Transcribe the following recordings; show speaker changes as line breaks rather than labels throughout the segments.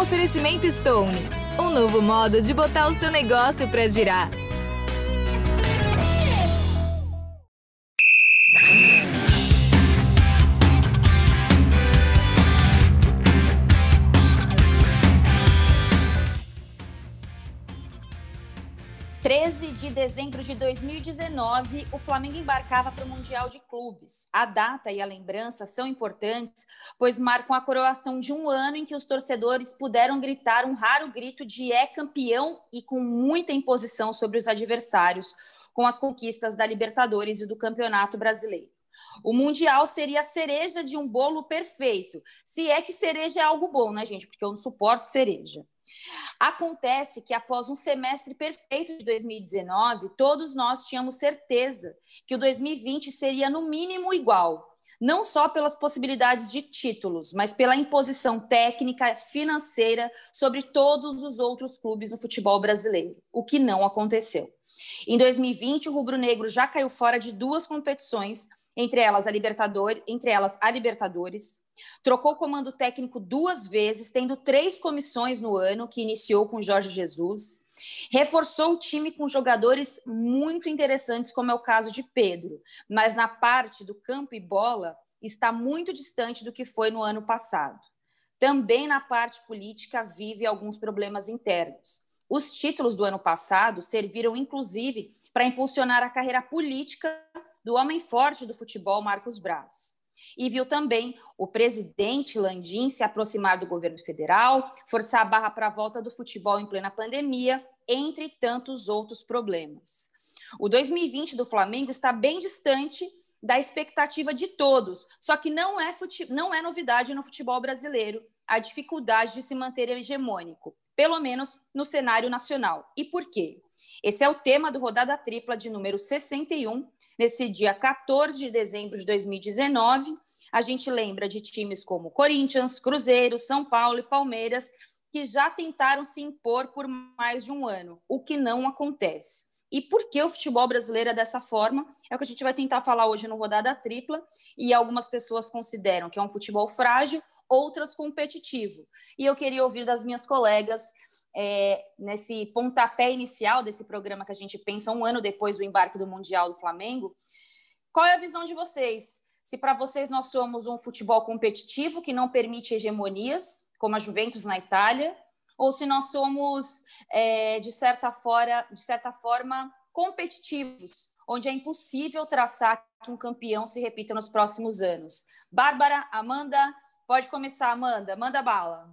Oferecimento Stone, um novo modo de botar o seu negócio para girar.
De dezembro de 2019, o Flamengo embarcava para o Mundial de Clubes. A data e a lembrança são importantes, pois marcam a coroação de um ano em que os torcedores puderam gritar um raro grito de é campeão e com muita imposição sobre os adversários, com as conquistas da Libertadores e do Campeonato Brasileiro. O Mundial seria a cereja de um bolo perfeito. Se é que cereja é algo bom, né, gente? Porque eu não suporto cereja. Acontece que após um semestre perfeito de 2019, todos nós tínhamos certeza que o 2020 seria no mínimo igual, não só pelas possibilidades de títulos, mas pela imposição técnica, financeira sobre todos os outros clubes no futebol brasileiro, o que não aconteceu. Em 2020, o rubro-negro já caiu fora de duas competições, entre elas a Libertadores, entre elas a Libertadores. Trocou o comando técnico duas vezes, tendo três comissões no ano, que iniciou com Jorge Jesus. Reforçou o time com jogadores muito interessantes, como é o caso de Pedro, mas na parte do campo e bola está muito distante do que foi no ano passado. Também na parte política vive alguns problemas internos. Os títulos do ano passado serviram, inclusive, para impulsionar a carreira política do homem forte do futebol, Marcos Braz. E viu também o presidente Landim se aproximar do governo federal, forçar a barra para a volta do futebol em plena pandemia, entre tantos outros problemas. O 2020 do Flamengo está bem distante da expectativa de todos, só que não é, não é novidade no futebol brasileiro a dificuldade de se manter hegemônico, pelo menos no cenário nacional. E por quê? Esse é o tema do Rodada Tripla de número 61, Nesse dia 14 de dezembro de 2019, a gente lembra de times como Corinthians, Cruzeiro, São Paulo e Palmeiras, que já tentaram se impor por mais de um ano, o que não acontece. E por que o futebol brasileiro é dessa forma? É o que a gente vai tentar falar hoje no Rodada Tripla, e algumas pessoas consideram que é um futebol frágil, outras competitivo. E eu queria ouvir das minhas colegas, é, nesse pontapé inicial desse programa que a gente pensa um ano depois do embarque do Mundial do Flamengo, qual é a visão de vocês? Se para vocês nós somos um futebol competitivo que não permite hegemonias, como a Juventus na Itália, ou se nós somos, é, de, certa fora, de certa forma, competitivos, onde é impossível traçar que um campeão se repita nos próximos anos. Bárbara, Amanda, Pode começar, Amanda. Manda bala.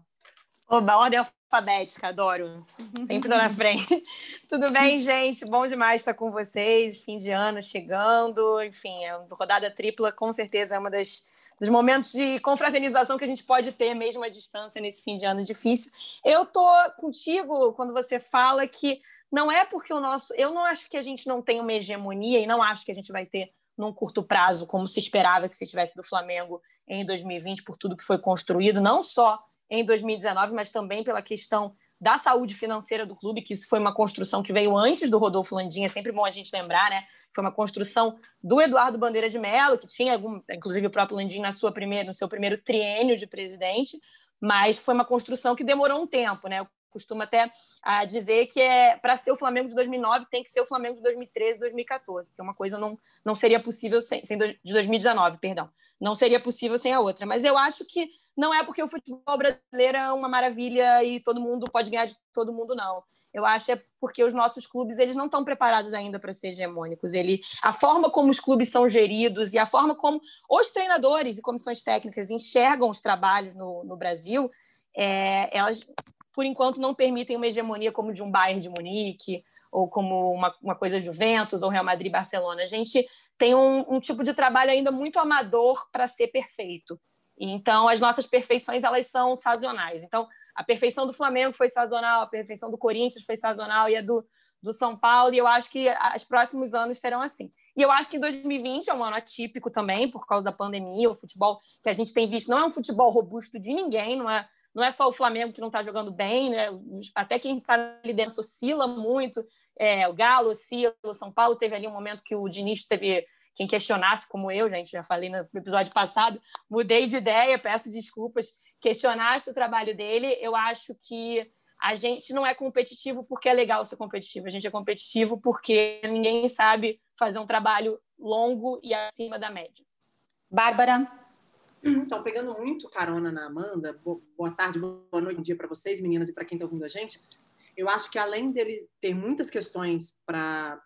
Oba, ordem alfabética, adoro. Sempre tô na frente. Tudo bem, gente? Bom demais estar com vocês. Fim de ano chegando. Enfim, a é rodada tripla com certeza é uma das dos momentos de confraternização que a gente pode ter mesmo à distância nesse fim de ano difícil. Eu tô contigo quando você fala que não é porque o nosso, eu não acho que a gente não tem uma hegemonia e não acho que a gente vai ter num curto prazo, como se esperava que se tivesse do Flamengo em 2020, por tudo que foi construído, não só em 2019, mas também pela questão da saúde financeira do clube, que isso foi uma construção que veio antes do Rodolfo Landim, é sempre bom a gente lembrar, né? Foi uma construção do Eduardo Bandeira de Mello, que tinha algum, inclusive o próprio Landim na sua primeira, no seu primeiro triênio de presidente, mas foi uma construção que demorou um tempo, né? Costumo até a dizer que é para ser o Flamengo de 2009 tem que ser o Flamengo de 2013, 2014, porque uma coisa não, não seria possível sem, sem de 2019, perdão, não seria possível sem a outra. Mas eu acho que não é porque o futebol brasileiro é uma maravilha e todo mundo pode ganhar de todo mundo, não. Eu acho é porque os nossos clubes eles não estão preparados ainda para ser hegemônicos. Ele, a forma como os clubes são geridos e a forma como os treinadores e comissões técnicas enxergam os trabalhos no, no Brasil, é, elas por enquanto, não permitem uma hegemonia como de um Bayern de Munique ou como uma, uma coisa Juventus ou Real Madrid Barcelona. A gente tem um, um tipo de trabalho ainda muito amador para ser perfeito. Então, as nossas perfeições elas são sazonais. Então, a perfeição do Flamengo foi sazonal, a perfeição do Corinthians foi sazonal e a do, do São Paulo. E eu acho que os próximos anos serão assim. E eu acho que 2020 é um ano atípico também, por causa da pandemia. O futebol que a gente tem visto não é um futebol robusto de ninguém, não é não é só o Flamengo que não está jogando bem, né? até quem está dentro oscila muito. É, o Galo oscila, o São Paulo teve ali um momento que o Diniz teve quem questionasse, como eu, gente, já falei no episódio passado, mudei de ideia, peço desculpas. questionasse o trabalho dele. Eu acho que a gente não é competitivo porque é legal ser competitivo. A gente é competitivo porque ninguém sabe fazer um trabalho longo e acima da média.
Bárbara?
Então, pegando muito carona na Amanda, boa tarde, boa noite, bom dia para vocês, meninas, e para quem está ouvindo a gente. Eu acho que além dele ter muitas questões para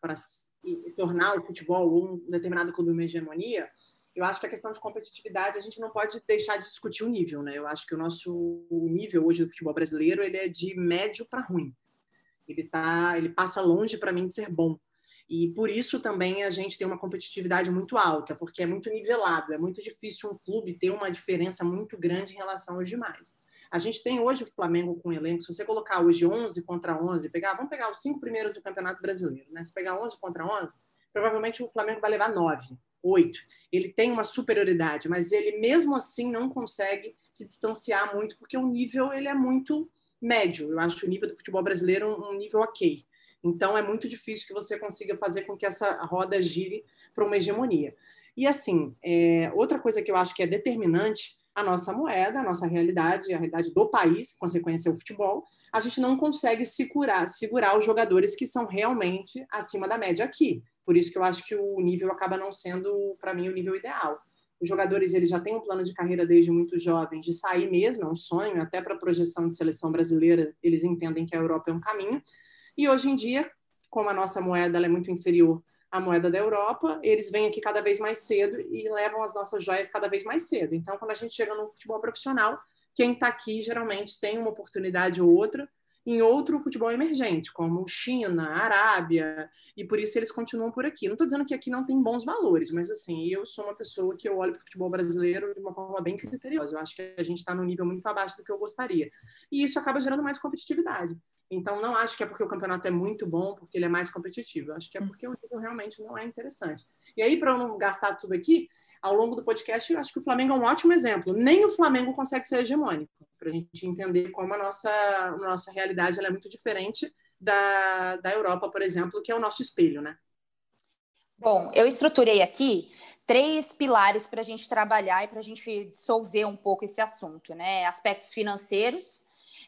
tornar o futebol ou um determinado clube uma hegemonia, eu acho que a questão de competitividade a gente não pode deixar de discutir o nível, né? Eu acho que o nosso nível hoje do futebol brasileiro ele é de médio para ruim. Ele tá, ele passa longe para mim de ser bom. E por isso também a gente tem uma competitividade muito alta, porque é muito nivelado, é muito difícil um clube ter uma diferença muito grande em relação aos demais. A gente tem hoje o Flamengo com elenco, se você colocar hoje 11 contra 11, pegar, vamos pegar os cinco primeiros do Campeonato Brasileiro, né? Se pegar 11 contra 11, provavelmente o Flamengo vai levar 9, 8. Ele tem uma superioridade, mas ele mesmo assim não consegue se distanciar muito, porque o nível ele é muito médio. Eu acho o nível do futebol brasileiro um, um nível ok. Então, é muito difícil que você consiga fazer com que essa roda gire para uma hegemonia. E, assim, é, outra coisa que eu acho que é determinante, a nossa moeda, a nossa realidade, a realidade do país, consequência é o futebol, a gente não consegue segurar, segurar os jogadores que são realmente acima da média aqui. Por isso que eu acho que o nível acaba não sendo, para mim, o nível ideal. Os jogadores eles já têm um plano de carreira desde muito jovens de sair mesmo, é um sonho, até para a projeção de seleção brasileira, eles entendem que a Europa é um caminho. E hoje em dia, como a nossa moeda é muito inferior à moeda da Europa, eles vêm aqui cada vez mais cedo e levam as nossas joias cada vez mais cedo. Então, quando a gente chega no futebol profissional, quem está aqui geralmente tem uma oportunidade ou outra em outro futebol emergente, como China, Arábia, e por isso eles continuam por aqui. Não estou dizendo que aqui não tem bons valores, mas assim, eu sou uma pessoa que eu olho para o futebol brasileiro de uma forma bem criteriosa. Eu acho que a gente está num nível muito abaixo do que eu gostaria. E isso acaba gerando mais competitividade. Então, não acho que é porque o campeonato é muito bom, porque ele é mais competitivo. Acho que é porque o nível realmente não é interessante. E aí, para eu não gastar tudo aqui, ao longo do podcast, eu acho que o Flamengo é um ótimo exemplo. Nem o Flamengo consegue ser hegemônico, para a gente entender como a nossa, nossa realidade é muito diferente da, da Europa, por exemplo, que é o nosso espelho, né?
Bom, eu estruturei aqui três pilares para a gente trabalhar e para a gente dissolver um pouco esse assunto, né? Aspectos financeiros,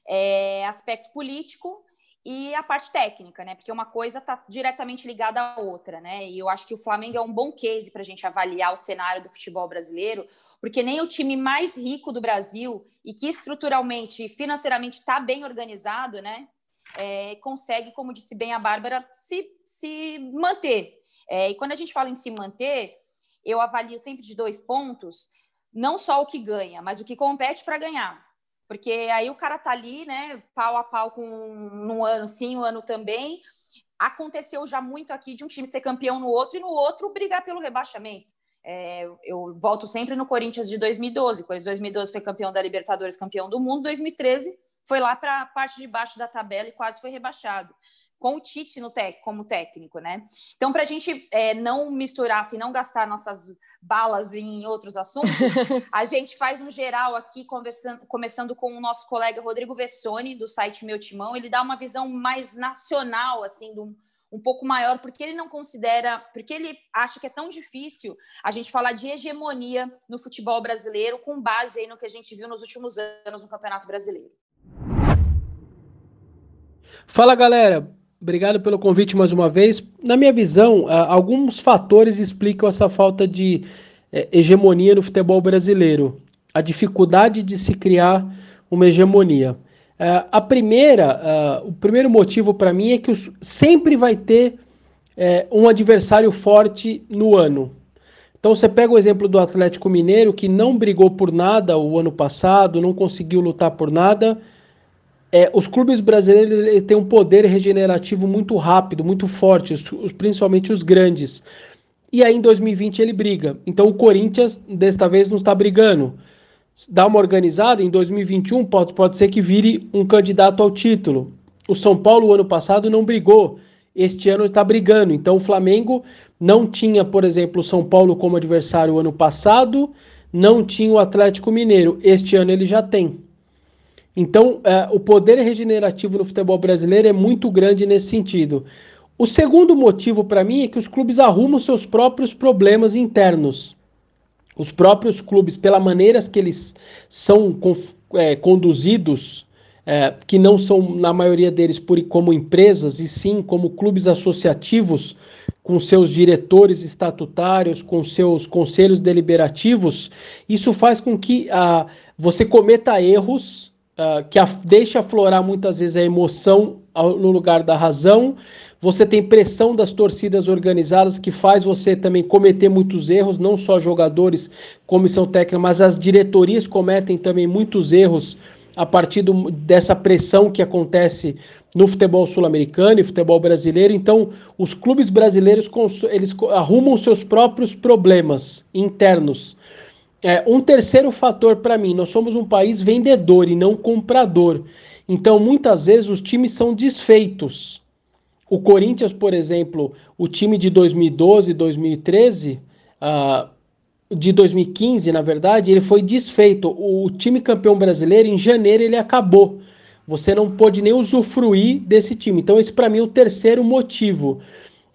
é, aspecto político e a parte técnica, né? Porque uma coisa está diretamente ligada à outra, né? E eu acho que o Flamengo é um bom case para a gente avaliar o cenário do futebol brasileiro, porque nem o time mais rico do Brasil e que estruturalmente, financeiramente está bem organizado, né? É, consegue, como disse bem a Bárbara, se, se manter. É, e quando a gente fala em se manter, eu avalio sempre de dois pontos, não só o que ganha, mas o que compete para ganhar. Porque aí o cara tá ali, né, pau a pau com um ano sim, um ano também. Aconteceu já muito aqui de um time ser campeão no outro e no outro brigar pelo rebaixamento. É, eu volto sempre no Corinthians de 2012. O Corinthians 2012 foi campeão da Libertadores, campeão do mundo. 2013 foi lá para a parte de baixo da tabela e quase foi rebaixado com o Tite no tec, como técnico, né? Então, para a gente é, não misturar, assim, não gastar nossas balas em outros assuntos, a gente faz um geral aqui, conversando, começando com o nosso colega Rodrigo Vessoni, do site Meu Timão. Ele dá uma visão mais nacional, assim, do, um pouco maior, porque ele não considera, porque ele acha que é tão difícil a gente falar de hegemonia no futebol brasileiro com base aí no que a gente viu nos últimos anos no Campeonato Brasileiro.
Fala galera, Obrigado pelo convite mais uma vez. Na minha visão, alguns fatores explicam essa falta de é, hegemonia no futebol brasileiro. A dificuldade de se criar uma hegemonia. É, a primeira, o primeiro motivo para mim é que sempre vai ter é, um adversário forte no ano. Então você pega o exemplo do Atlético Mineiro, que não brigou por nada o ano passado, não conseguiu lutar por nada é, os clubes brasileiros têm um poder regenerativo muito rápido, muito forte, os, principalmente os grandes. E aí em 2020 ele briga. Então o Corinthians desta vez não está brigando. Dá uma organizada, em 2021 pode, pode ser que vire um candidato ao título. O São Paulo, ano passado, não brigou. Este ano está brigando. Então o Flamengo não tinha, por exemplo, o São Paulo como adversário ano passado, não tinha o Atlético Mineiro. Este ano ele já tem. Então, é, o poder regenerativo no futebol brasileiro é muito grande nesse sentido. O segundo motivo para mim é que os clubes arrumam seus próprios problemas internos. Os próprios clubes, pela maneira que eles são é, conduzidos, é, que não são, na maioria deles, por, como empresas, e sim como clubes associativos, com seus diretores estatutários, com seus conselhos deliberativos, isso faz com que ah, você cometa erros ah, que a, deixa aflorar muitas vezes a emoção ao, no lugar da razão. Você tem pressão das torcidas organizadas que faz você também cometer muitos erros, não só jogadores, comissão técnica, mas as diretorias cometem também muitos erros a partir do, dessa pressão que acontece no futebol sul-americano e futebol brasileiro. Então, os clubes brasileiros eles arrumam seus próprios problemas internos. É, um terceiro fator para mim, nós somos um país vendedor e não comprador. Então, muitas vezes os times são desfeitos. O Corinthians, por exemplo, o time de 2012, 2013, uh, de 2015, na verdade, ele foi desfeito. O time campeão brasileiro, em janeiro, ele acabou. Você não pôde nem usufruir desse time. Então, esse para mim é o terceiro motivo.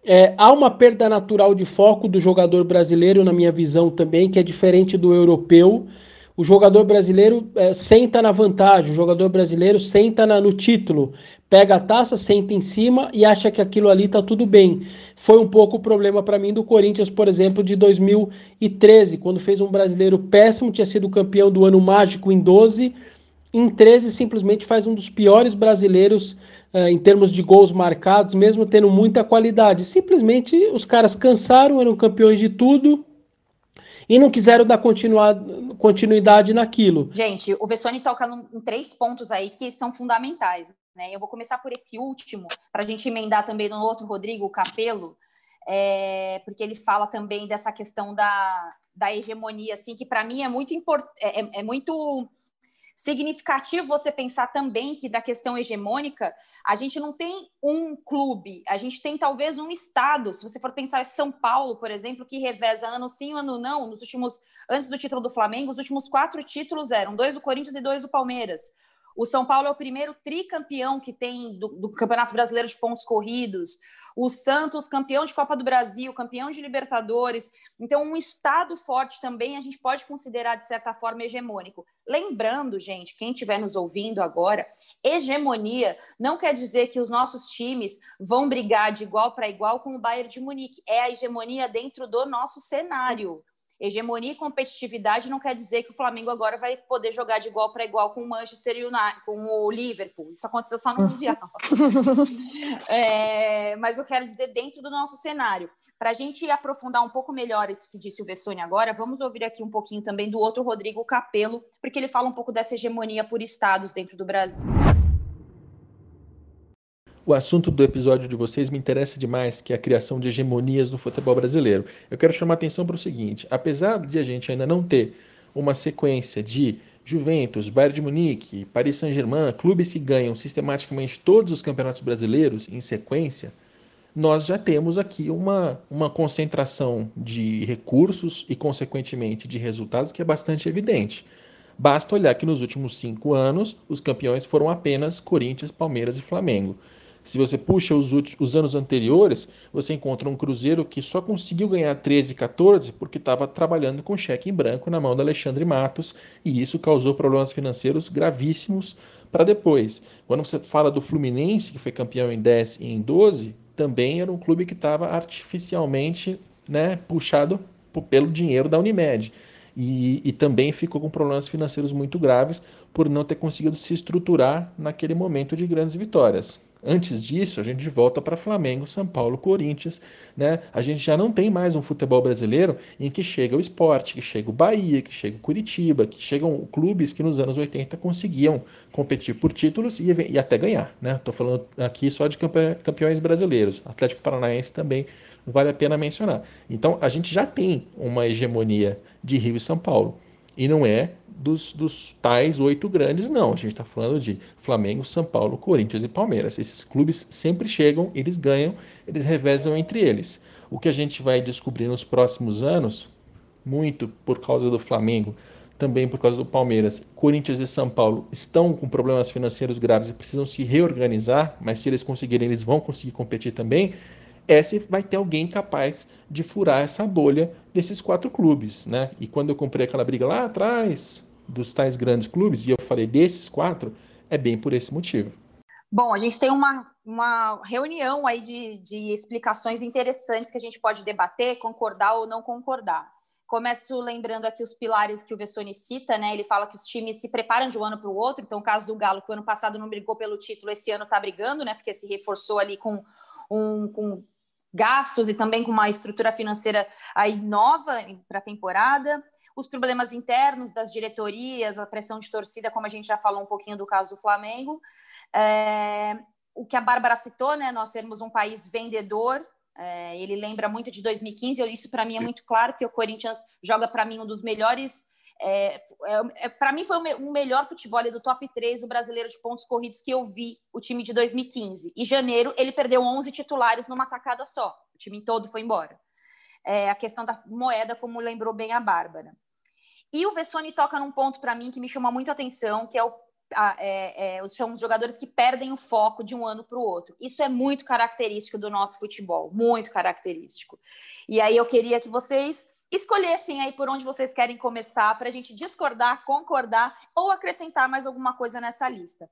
É, há uma perda natural de foco do jogador brasileiro, na minha visão também, que é diferente do europeu. O jogador brasileiro é, senta na vantagem, o jogador brasileiro senta na, no título, pega a taça, senta em cima e acha que aquilo ali está tudo bem. Foi um pouco o problema para mim do Corinthians, por exemplo, de 2013, quando fez um brasileiro péssimo, tinha sido campeão do ano mágico em 12 em 13 simplesmente faz um dos piores brasileiros em termos de gols marcados, mesmo tendo muita qualidade. Simplesmente os caras cansaram, eram campeões de tudo e não quiseram dar continuidade naquilo.
Gente, o Vessone toca em três pontos aí que são fundamentais. Né? Eu vou começar por esse último, para a gente emendar também no outro Rodrigo, Capelo, é, porque ele fala também dessa questão da, da hegemonia, assim, que para mim é muito importante, é, é, é muito Significativo você pensar também que da questão hegemônica, a gente não tem um clube, a gente tem talvez um estado. Se você for pensar em São Paulo, por exemplo, que reveza ano sim, ano não, nos últimos antes do título do Flamengo, os últimos quatro títulos eram dois do Corinthians e dois do Palmeiras. O São Paulo é o primeiro tricampeão que tem do, do, Campeonato Brasileiro de pontos corridos. O Santos, campeão de Copa do Brasil, campeão de Libertadores. Então, um estado forte também a gente pode considerar, de certa forma, hegemônico. Lembrando, gente, quem estiver nos ouvindo agora, hegemonia não quer dizer que os nossos times vão brigar de igual para igual com o Bayern de Munique. É a hegemonia dentro do nosso cenário. Hegemonia e competitividade não quer dizer que o Flamengo agora vai poder jogar de igual para igual com o Manchester United, com o Liverpool. Isso aconteceu só no Mundial. é, mas eu quero dizer dentro do nosso cenário. Para a gente aprofundar um pouco melhor isso que disse o Vessone agora, vamos ouvir aqui um pouquinho também do outro Rodrigo Capello, porque ele fala um pouco dessa hegemonia por estados dentro do Brasil
o assunto do episódio de vocês me interessa demais, que é a criação de hegemonias no futebol brasileiro. Eu quero chamar a atenção para o seguinte: apesar de a gente ainda não ter uma sequência de Juventus, Bayern de Munique, Paris Saint-Germain, clubes que ganham sistematicamente todos os campeonatos brasileiros em sequência, nós já temos aqui uma, uma concentração de recursos e, consequentemente, de resultados que é bastante evidente. Basta olhar que nos últimos cinco anos os campeões foram apenas Corinthians, Palmeiras e Flamengo. Se você puxa os, os anos anteriores, você encontra um Cruzeiro que só conseguiu ganhar 13 e 14 porque estava trabalhando com cheque em branco na mão do Alexandre Matos e isso causou problemas financeiros gravíssimos para depois. Quando você fala do Fluminense, que foi campeão em 10 e em 12, também era um clube que estava artificialmente né, puxado pelo dinheiro da Unimed. E, e, também ficou com problemas financeiros muito graves por não ter conseguido se estruturar naquele momento de grandes vitórias. Antes disso, a gente volta para Flamengo, São Paulo, Corinthians, né? A gente já não tem mais um futebol brasileiro em que chega o esporte, que chega o Bahia, que chega o Curitiba, que chegam clubes que nos anos 80 conseguiam competir por títulos e, e até ganhar, né? Estou falando aqui só de campeões brasileiros. Atlético Paranaense também vale a pena mencionar. Então, a gente já tem uma hegemonia de Rio e São Paulo. E não é dos, dos tais oito grandes, não. A gente está falando de Flamengo, São Paulo, Corinthians e Palmeiras. Esses clubes sempre chegam, eles ganham, eles revezam entre eles. O que a gente vai descobrir nos próximos anos, muito por causa do Flamengo, também por causa do Palmeiras, Corinthians e São Paulo estão com problemas financeiros graves e precisam se reorganizar, mas se eles conseguirem, eles vão conseguir competir também é se vai ter alguém capaz de furar essa bolha desses quatro clubes, né? E quando eu comprei aquela briga lá atrás, dos tais grandes clubes, e eu falei desses quatro, é bem por esse motivo.
Bom, a gente tem uma, uma reunião aí de, de explicações interessantes que a gente pode debater, concordar ou não concordar. Começo lembrando aqui os pilares que o Vessone cita, né? Ele fala que os times se preparam de um ano para o outro. Então, o caso do Galo, que o ano passado não brigou pelo título, esse ano está brigando, né? Porque se reforçou ali com, um, com gastos e também com uma estrutura financeira aí nova para a temporada. Os problemas internos das diretorias, a pressão de torcida, como a gente já falou um pouquinho do caso do Flamengo. É, o que a Bárbara citou, né? Nós sermos um país vendedor é, ele lembra muito de 2015. Isso para mim é muito claro que o Corinthians joga para mim um dos melhores. É, é, é para mim foi o, melhor futebol do top 3 do brasileiro de pontos corridos que eu vi o time de 2015. E janeiro ele perdeu 11 titulares numa tacada só. O time todo foi embora. É, a questão da moeda, como lembrou bem a Bárbara. E o Vessone toca num ponto para mim que me chama muito a atenção, que é o é, é, são os jogadores que perdem o foco de um ano para o outro. Isso é muito característico do nosso futebol, muito característico. E aí eu queria que vocês escolhessem aí por onde vocês querem começar para a gente discordar, concordar ou acrescentar mais alguma coisa nessa lista.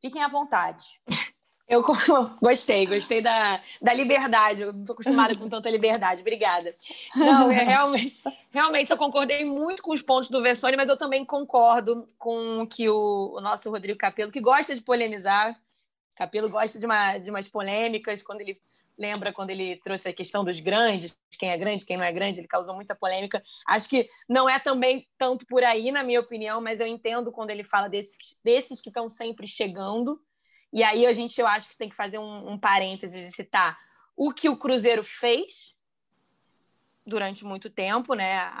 Fiquem à vontade.
Eu gostei, gostei da, da liberdade. Eu não estou acostumada com tanta liberdade. Obrigada. Não, é realmente, realmente eu concordei muito com os pontos do Vessone, mas eu também concordo com que o, o nosso Rodrigo Capelo, que gosta de polemizar, Capelo gosta de, uma, de umas polêmicas, quando ele lembra quando ele trouxe a questão dos grandes, quem é grande, quem não é grande, ele causou muita polêmica. Acho que não é também tanto por aí, na minha opinião, mas eu entendo quando ele fala desses, desses que estão sempre chegando e aí a gente, eu acho que tem que fazer um, um parênteses e citar o que o Cruzeiro fez durante muito tempo, né,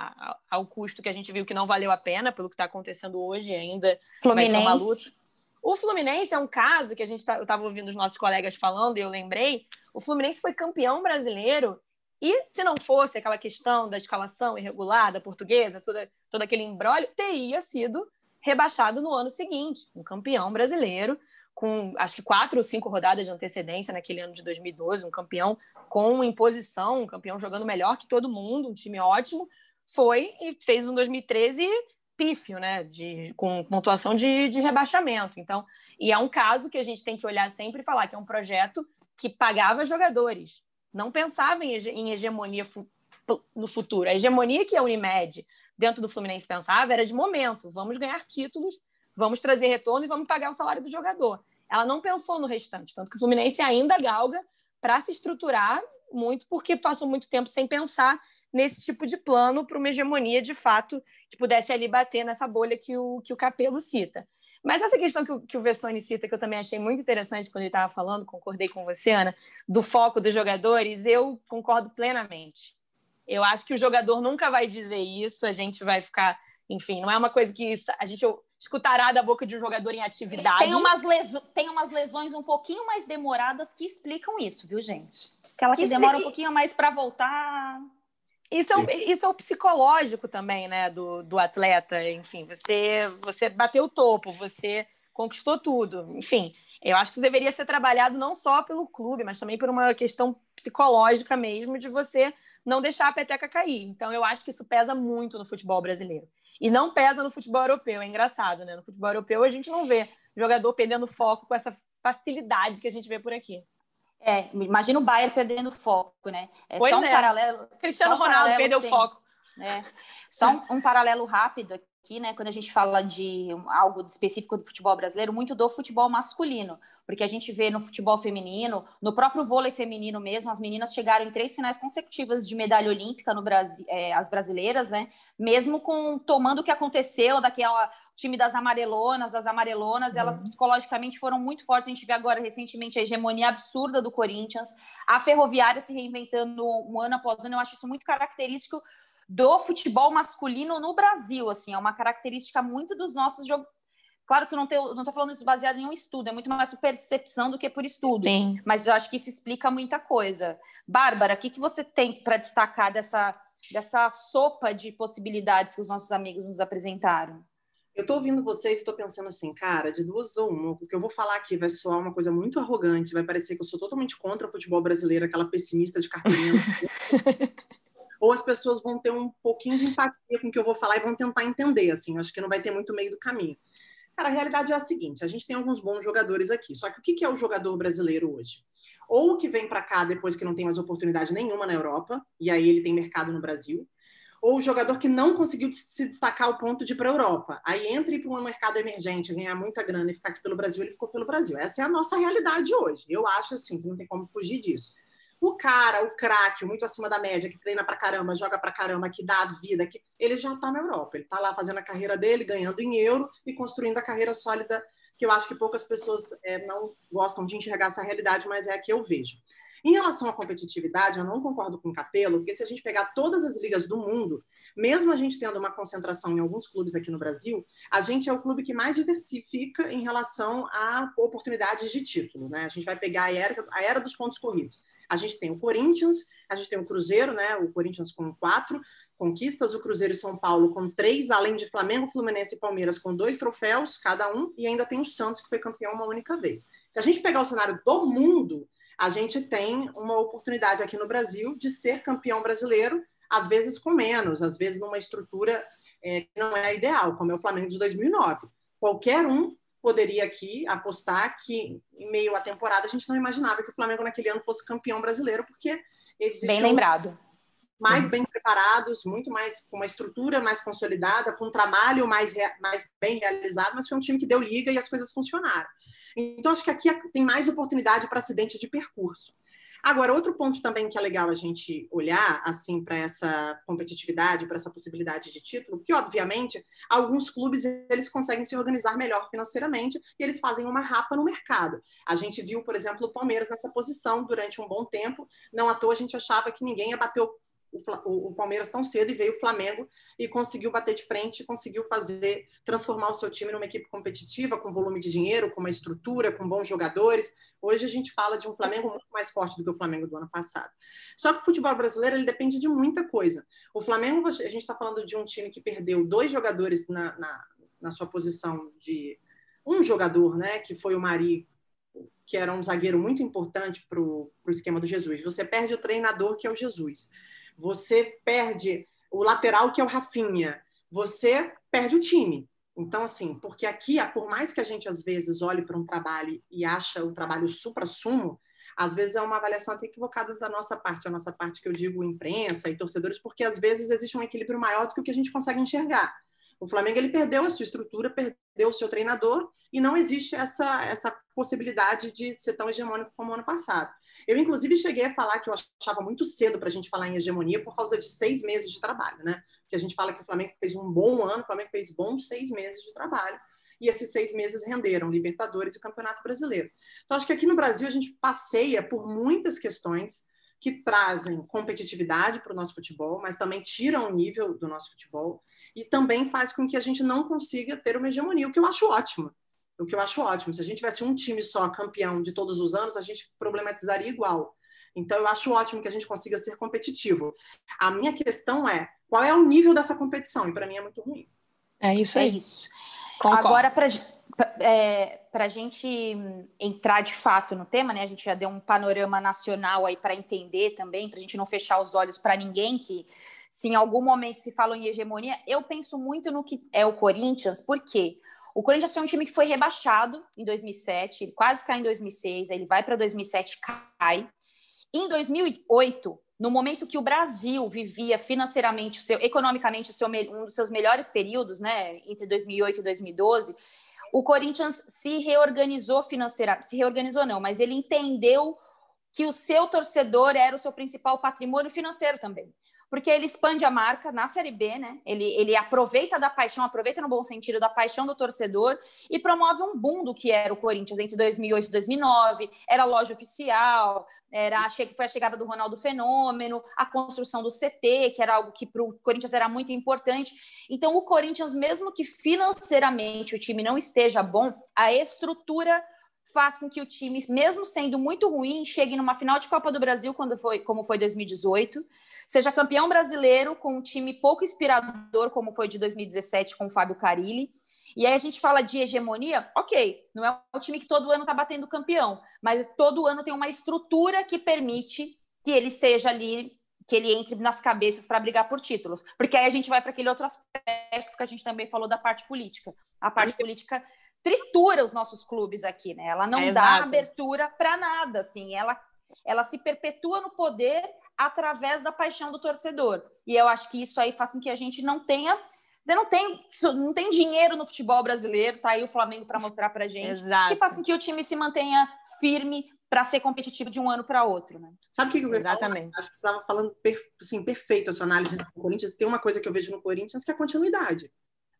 ao custo que a gente viu que não valeu a pena pelo que está acontecendo hoje ainda.
Fluminense.
O Fluminense é um caso que a gente tá, estava ouvindo os nossos colegas falando e eu lembrei. O Fluminense foi campeão brasileiro e se não fosse aquela questão da escalação irregular da portuguesa, toda, todo aquele embrólio, teria sido rebaixado no ano seguinte, um campeão brasileiro com acho que quatro ou cinco rodadas de antecedência naquele ano de 2012, um campeão com imposição, um campeão jogando melhor que todo mundo, um time ótimo, foi e fez um 2013 pífio, né, de, com pontuação de, de rebaixamento. Então, e é um caso que a gente tem que olhar sempre e falar que é um projeto que pagava jogadores, não pensava em, em hegemonia fu no futuro. A hegemonia que a Unimed, dentro do Fluminense, pensava era de momento, vamos ganhar títulos vamos trazer retorno e vamos pagar o salário do jogador. Ela não pensou no restante, tanto que o Fluminense ainda galga para se estruturar muito, porque passou muito tempo sem pensar nesse tipo de plano para uma hegemonia de fato que pudesse ali bater nessa bolha que o, que o Capelo cita. Mas essa questão que o, que o Vessone cita, que eu também achei muito interessante quando ele estava falando, concordei com você, Ana, do foco dos jogadores, eu concordo plenamente. Eu acho que o jogador nunca vai dizer isso, a gente vai ficar, enfim, não é uma coisa que a gente escutará da boca de um jogador em atividade.
Tem umas, leso... tem umas lesões um pouquinho mais demoradas que explicam isso, viu, gente? Aquela que, que demora um pouquinho mais para voltar.
Isso é, o, isso é o psicológico também, né, do, do atleta. Enfim, você, você bateu o topo, você conquistou tudo. Enfim, eu acho que isso deveria ser trabalhado não só pelo clube, mas também por uma questão psicológica mesmo, de você não deixar a peteca cair. Então, eu acho que isso pesa muito no futebol brasileiro. E não pesa no futebol europeu, é engraçado, né? No futebol europeu a gente não vê jogador perdendo foco com essa facilidade que a gente vê por aqui.
É, imagina o Bayern perdendo foco, né?
É pois só um
é.
paralelo. Cristiano um Ronaldo perdeu
sim.
foco.
É. Só um, um paralelo rápido aqui, né? Quando a gente fala de algo específico do futebol brasileiro, muito do futebol masculino, porque a gente vê no futebol feminino, no próprio vôlei feminino mesmo, as meninas chegaram em três finais consecutivas de medalha olímpica no Brasil, é, as brasileiras, né? Mesmo com tomando o que aconteceu daquela time das amarelonas, das amarelonas, uhum. elas psicologicamente foram muito fortes. A gente vê agora recentemente a hegemonia absurda do Corinthians, a Ferroviária se reinventando um ano após ano. Eu acho isso muito característico do futebol masculino no Brasil, assim, é uma característica muito dos nossos jogos. Claro que eu não estou falando isso baseado em um estudo, é muito mais por percepção do que por estudo.
Sim.
Mas eu acho que isso explica muita coisa. Bárbara, o que, que você tem para destacar dessa, dessa sopa de possibilidades que os nossos amigos nos apresentaram?
Eu estou ouvindo vocês e estou pensando assim, cara, de duas ou uma, o que eu vou falar aqui vai soar uma coisa muito arrogante, vai parecer que eu sou totalmente contra o futebol brasileiro, aquela pessimista de carteirinha. ou as pessoas vão ter um pouquinho de empatia com o que eu vou falar e vão tentar entender, assim, acho que não vai ter muito meio do caminho. Cara, a realidade é a seguinte: a gente tem alguns bons jogadores aqui. Só que o que é o jogador brasileiro hoje? Ou que vem para cá depois que não tem mais oportunidade nenhuma na Europa, e aí ele tem mercado no Brasil, ou o jogador que não conseguiu se destacar ao ponto de ir para a Europa. Aí entra e para um mercado emergente, ganhar muita grana e ficar aqui pelo Brasil, ele ficou pelo Brasil. Essa é a nossa realidade hoje. Eu acho assim, que não tem como fugir disso. O cara, o craque, muito acima da média, que treina pra caramba, joga pra caramba, que dá a vida, que ele já tá na Europa. Ele tá lá fazendo a carreira dele, ganhando em euro e construindo a carreira sólida, que eu acho que poucas pessoas é, não gostam de enxergar essa realidade, mas é a que eu vejo. Em relação à competitividade, eu não concordo com o Capelo, porque se a gente pegar todas as ligas do mundo, mesmo a gente tendo uma concentração em alguns clubes aqui no Brasil, a gente é o clube que mais diversifica em relação a oportunidades de título. Né? A gente vai pegar a era, a era dos pontos corridos. A gente tem o Corinthians, a gente tem o Cruzeiro, né? O Corinthians com quatro conquistas, o Cruzeiro e São Paulo com três, além de Flamengo, Fluminense e Palmeiras com dois troféus cada um, e ainda tem o Santos, que foi campeão uma única vez. Se a gente pegar o cenário do mundo, a gente tem uma oportunidade aqui no Brasil de ser campeão brasileiro, às vezes com menos, às vezes numa estrutura é, que não é ideal, como é o Flamengo de 2009. Qualquer um poderia aqui apostar que, em meio à temporada, a gente não imaginava que o Flamengo naquele ano fosse campeão brasileiro, porque eles
bem lembrado.
mais bem preparados, muito mais com uma estrutura mais consolidada, com um trabalho mais, mais bem realizado, mas foi um time que deu liga e as coisas funcionaram. Então, acho que aqui tem mais oportunidade para acidente de percurso. Agora, outro ponto também que é legal a gente olhar assim para essa competitividade, para essa possibilidade de título, que obviamente alguns clubes eles conseguem se organizar melhor financeiramente e eles fazem uma rapa no mercado. A gente viu, por exemplo, o Palmeiras nessa posição durante um bom tempo. Não à toa a gente achava que ninguém ia bater o o, Palmeiras tão cedo e veio o Flamengo e conseguiu bater de frente, conseguiu fazer, transformar o seu time numa equipe competitiva, com volume de dinheiro, com uma estrutura, com bons jogadores. Hoje a gente fala de um Flamengo muito mais forte do que o Flamengo do ano passado. Só que o futebol brasileiro ele depende de muita coisa. O Flamengo, a gente está falando de um time que perdeu dois jogadores na, na, na sua posição de um jogador, né, que foi o Mari, que era um zagueiro muito importante para o esquema do Jesus. Você perde o treinador, que é o Jesus você perde o lateral, que é o Rafinha, você perde o time. Então, assim, porque aqui, por mais que a gente às vezes olhe para um trabalho e acha o trabalho supra-sumo, às vezes é uma avaliação até equivocada da nossa parte, a nossa parte que eu digo imprensa e torcedores, porque às vezes existe um equilíbrio maior do que o que a gente consegue enxergar. O Flamengo ele perdeu a sua estrutura, perdeu o seu treinador e não existe essa, essa possibilidade de ser tão hegemônico como o ano passado. Eu, inclusive, cheguei a falar que eu achava muito cedo para a gente falar em hegemonia por causa de seis meses de trabalho, né? Porque a gente fala que o Flamengo fez um bom ano, o Flamengo fez bons seis meses de trabalho, e esses seis meses renderam Libertadores e Campeonato Brasileiro. Então, acho que aqui no Brasil a gente passeia por muitas questões que trazem competitividade para o nosso futebol, mas também tiram o nível do nosso futebol e também faz com que a gente não consiga ter uma hegemonia, o que eu acho ótimo o que eu acho ótimo. Se a gente tivesse um time só campeão de todos os anos, a gente problematizaria igual. Então, eu acho ótimo que a gente consiga ser competitivo. A minha questão é qual é o nível dessa competição? E para mim é muito ruim.
É isso aí. É isso. Concordo. Agora, para é, a gente entrar de fato no tema, né? A gente já deu um panorama nacional aí para entender também, para a gente não fechar os olhos para ninguém que se em algum momento se falou em hegemonia, eu penso muito no que é o Corinthians, por quê? O Corinthians foi um time que foi rebaixado em 2007, ele quase cai em 2006, aí ele vai para 2007, cai. Em 2008, no momento que o Brasil vivia financeiramente, o seu, economicamente, o seu, um dos seus melhores períodos, né, entre 2008 e 2012, o Corinthians se reorganizou financeiramente, se reorganizou não, mas ele entendeu que o seu torcedor era o seu principal patrimônio financeiro também porque ele expande a marca na Série B, né? Ele, ele aproveita da paixão, aproveita no bom sentido da paixão do torcedor e promove um boom do que era o Corinthians entre 2008 e 2009. Era loja oficial, era a, foi a chegada do Ronaldo Fenômeno, a construção do CT, que era algo que para o Corinthians era muito importante. Então, o Corinthians, mesmo que financeiramente o time não esteja bom, a estrutura faz com que o time, mesmo sendo muito ruim, chegue numa final de Copa do Brasil, quando foi, como foi 2018, seja campeão brasileiro com um time pouco inspirador, como foi de 2017 com o Fábio Carilli. E aí a gente fala de hegemonia, ok, não é um time que todo ano está batendo campeão, mas todo ano tem uma estrutura que permite que ele esteja ali que ele entre nas cabeças para brigar por títulos. Porque aí a gente vai para aquele outro aspecto que a gente também falou da parte política. A parte política tritura os nossos clubes aqui, né? Ela não é dá exato. abertura para nada, assim. Ela, ela se perpetua no poder através da paixão do torcedor. E eu acho que isso aí faz com que a gente não tenha você não tem, não tem dinheiro no futebol brasileiro, tá aí o Flamengo para mostrar para gente, Exato. que faz com que o time se mantenha firme para ser competitivo de um ano para outro, né?
Sabe o que eu Exatamente. Falar? Acho que você estava falando assim, perfeito a sua análise do Corinthians. Tem uma coisa que eu vejo no Corinthians que é a continuidade.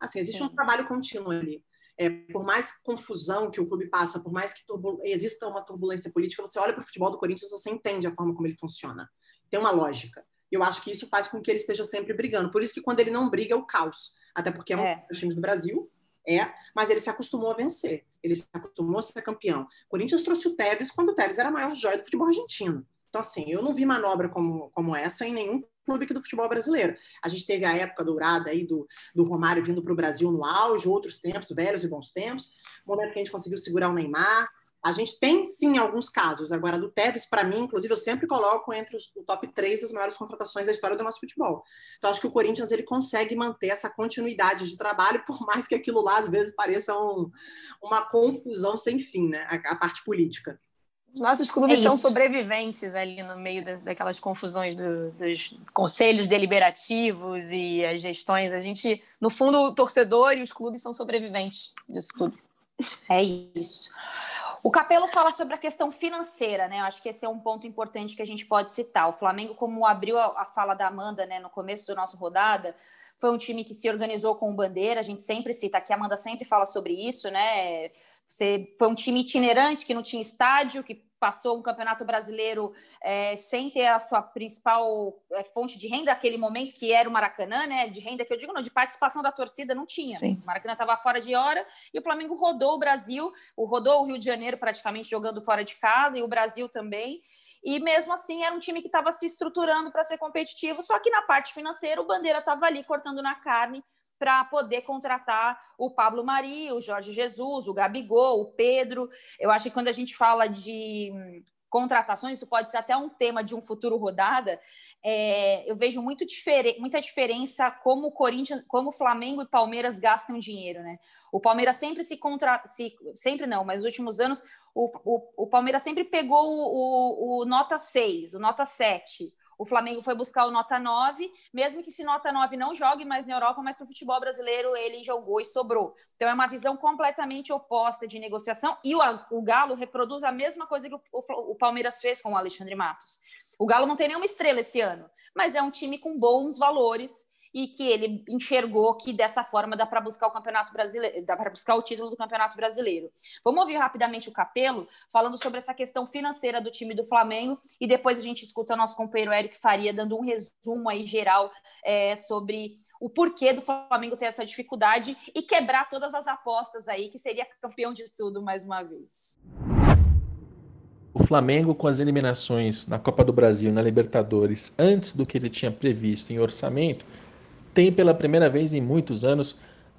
Assim, existe Sim. um trabalho contínuo ali. É, por mais confusão que o clube passa, por mais que exista uma turbulência política, você olha para o futebol do Corinthians, você entende a forma como ele funciona. Tem uma lógica. Eu acho que isso faz com que ele esteja sempre brigando. Por isso que quando ele não briga é o caos. Até porque é um é. dos times do Brasil, é, mas ele se acostumou a vencer. Ele se acostumou a ser campeão. O Corinthians trouxe o Tevez quando o Tevez era a maior joia do futebol argentino. Então, assim, eu não vi manobra como, como essa em nenhum clube aqui do futebol brasileiro. A gente teve a época dourada aí do, do Romário vindo para o Brasil no auge, outros tempos, velhos e bons tempos. momento que a gente conseguiu segurar o Neymar, a gente tem sim alguns casos. Agora, do Tevez, para mim, inclusive, eu sempre coloco entre os, o top 3 das maiores contratações da história do nosso futebol. Então, acho que o Corinthians ele consegue manter essa continuidade de trabalho, por mais que aquilo lá, às vezes, pareça um, uma confusão sem fim, né? A, a parte política.
Nossos clubes é são sobreviventes ali no meio das, daquelas confusões do, dos conselhos deliberativos e as gestões. A gente, no fundo, o torcedor e os clubes são sobreviventes disso tudo.
É isso. O Capelo fala sobre a questão financeira, né? Eu acho que esse é um ponto importante que a gente pode citar. O Flamengo, como abriu a, a fala da Amanda, né, no começo do nosso rodada, foi um time que se organizou com bandeira. A gente sempre cita aqui, a Amanda sempre fala sobre isso, né? Você foi um time itinerante que não tinha estádio, que passou um campeonato brasileiro é, sem ter a sua principal é, fonte de renda naquele momento, que era o Maracanã, né? De renda que eu digo, não, de participação da torcida não tinha. Sim. O Maracanã estava fora de hora e o Flamengo rodou o Brasil, o rodou o Rio de Janeiro praticamente jogando fora de casa e o Brasil também. E mesmo assim era um time que estava se estruturando para ser competitivo, só que na parte financeira o Bandeira estava ali cortando na carne para poder contratar o Pablo Mari, o Jorge Jesus, o Gabigol, o Pedro. Eu acho que quando a gente fala de hum, contratações, isso pode ser até um tema de um futuro rodada. É, eu vejo muito difere muita diferença como o Corinthians, como o Flamengo e Palmeiras gastam dinheiro, né? O Palmeiras sempre se contra, se, sempre não, mas nos últimos anos o, o, o Palmeiras sempre pegou o, o, o nota 6, o nota 7. O Flamengo foi buscar o nota 9, mesmo que se nota 9 não jogue mais na Europa, mas para o futebol brasileiro ele jogou e sobrou. Então é uma visão completamente oposta de negociação e o, o Galo reproduz a mesma coisa que o, o, o Palmeiras fez com o Alexandre Matos. O Galo não tem nenhuma estrela esse ano, mas é um time com bons valores e que ele enxergou que dessa forma dá para buscar o campeonato brasileiro, dá para buscar o título do campeonato brasileiro. Vamos ouvir rapidamente o Capelo falando sobre essa questão financeira do time do Flamengo e depois a gente escuta o nosso companheiro Eric Faria dando um resumo aí geral é, sobre o porquê do Flamengo ter essa dificuldade e quebrar todas as apostas aí, que seria campeão de tudo mais uma vez.
O Flamengo, com as eliminações na Copa do Brasil e na Libertadores, antes do que ele tinha previsto em orçamento, tem pela primeira vez em muitos anos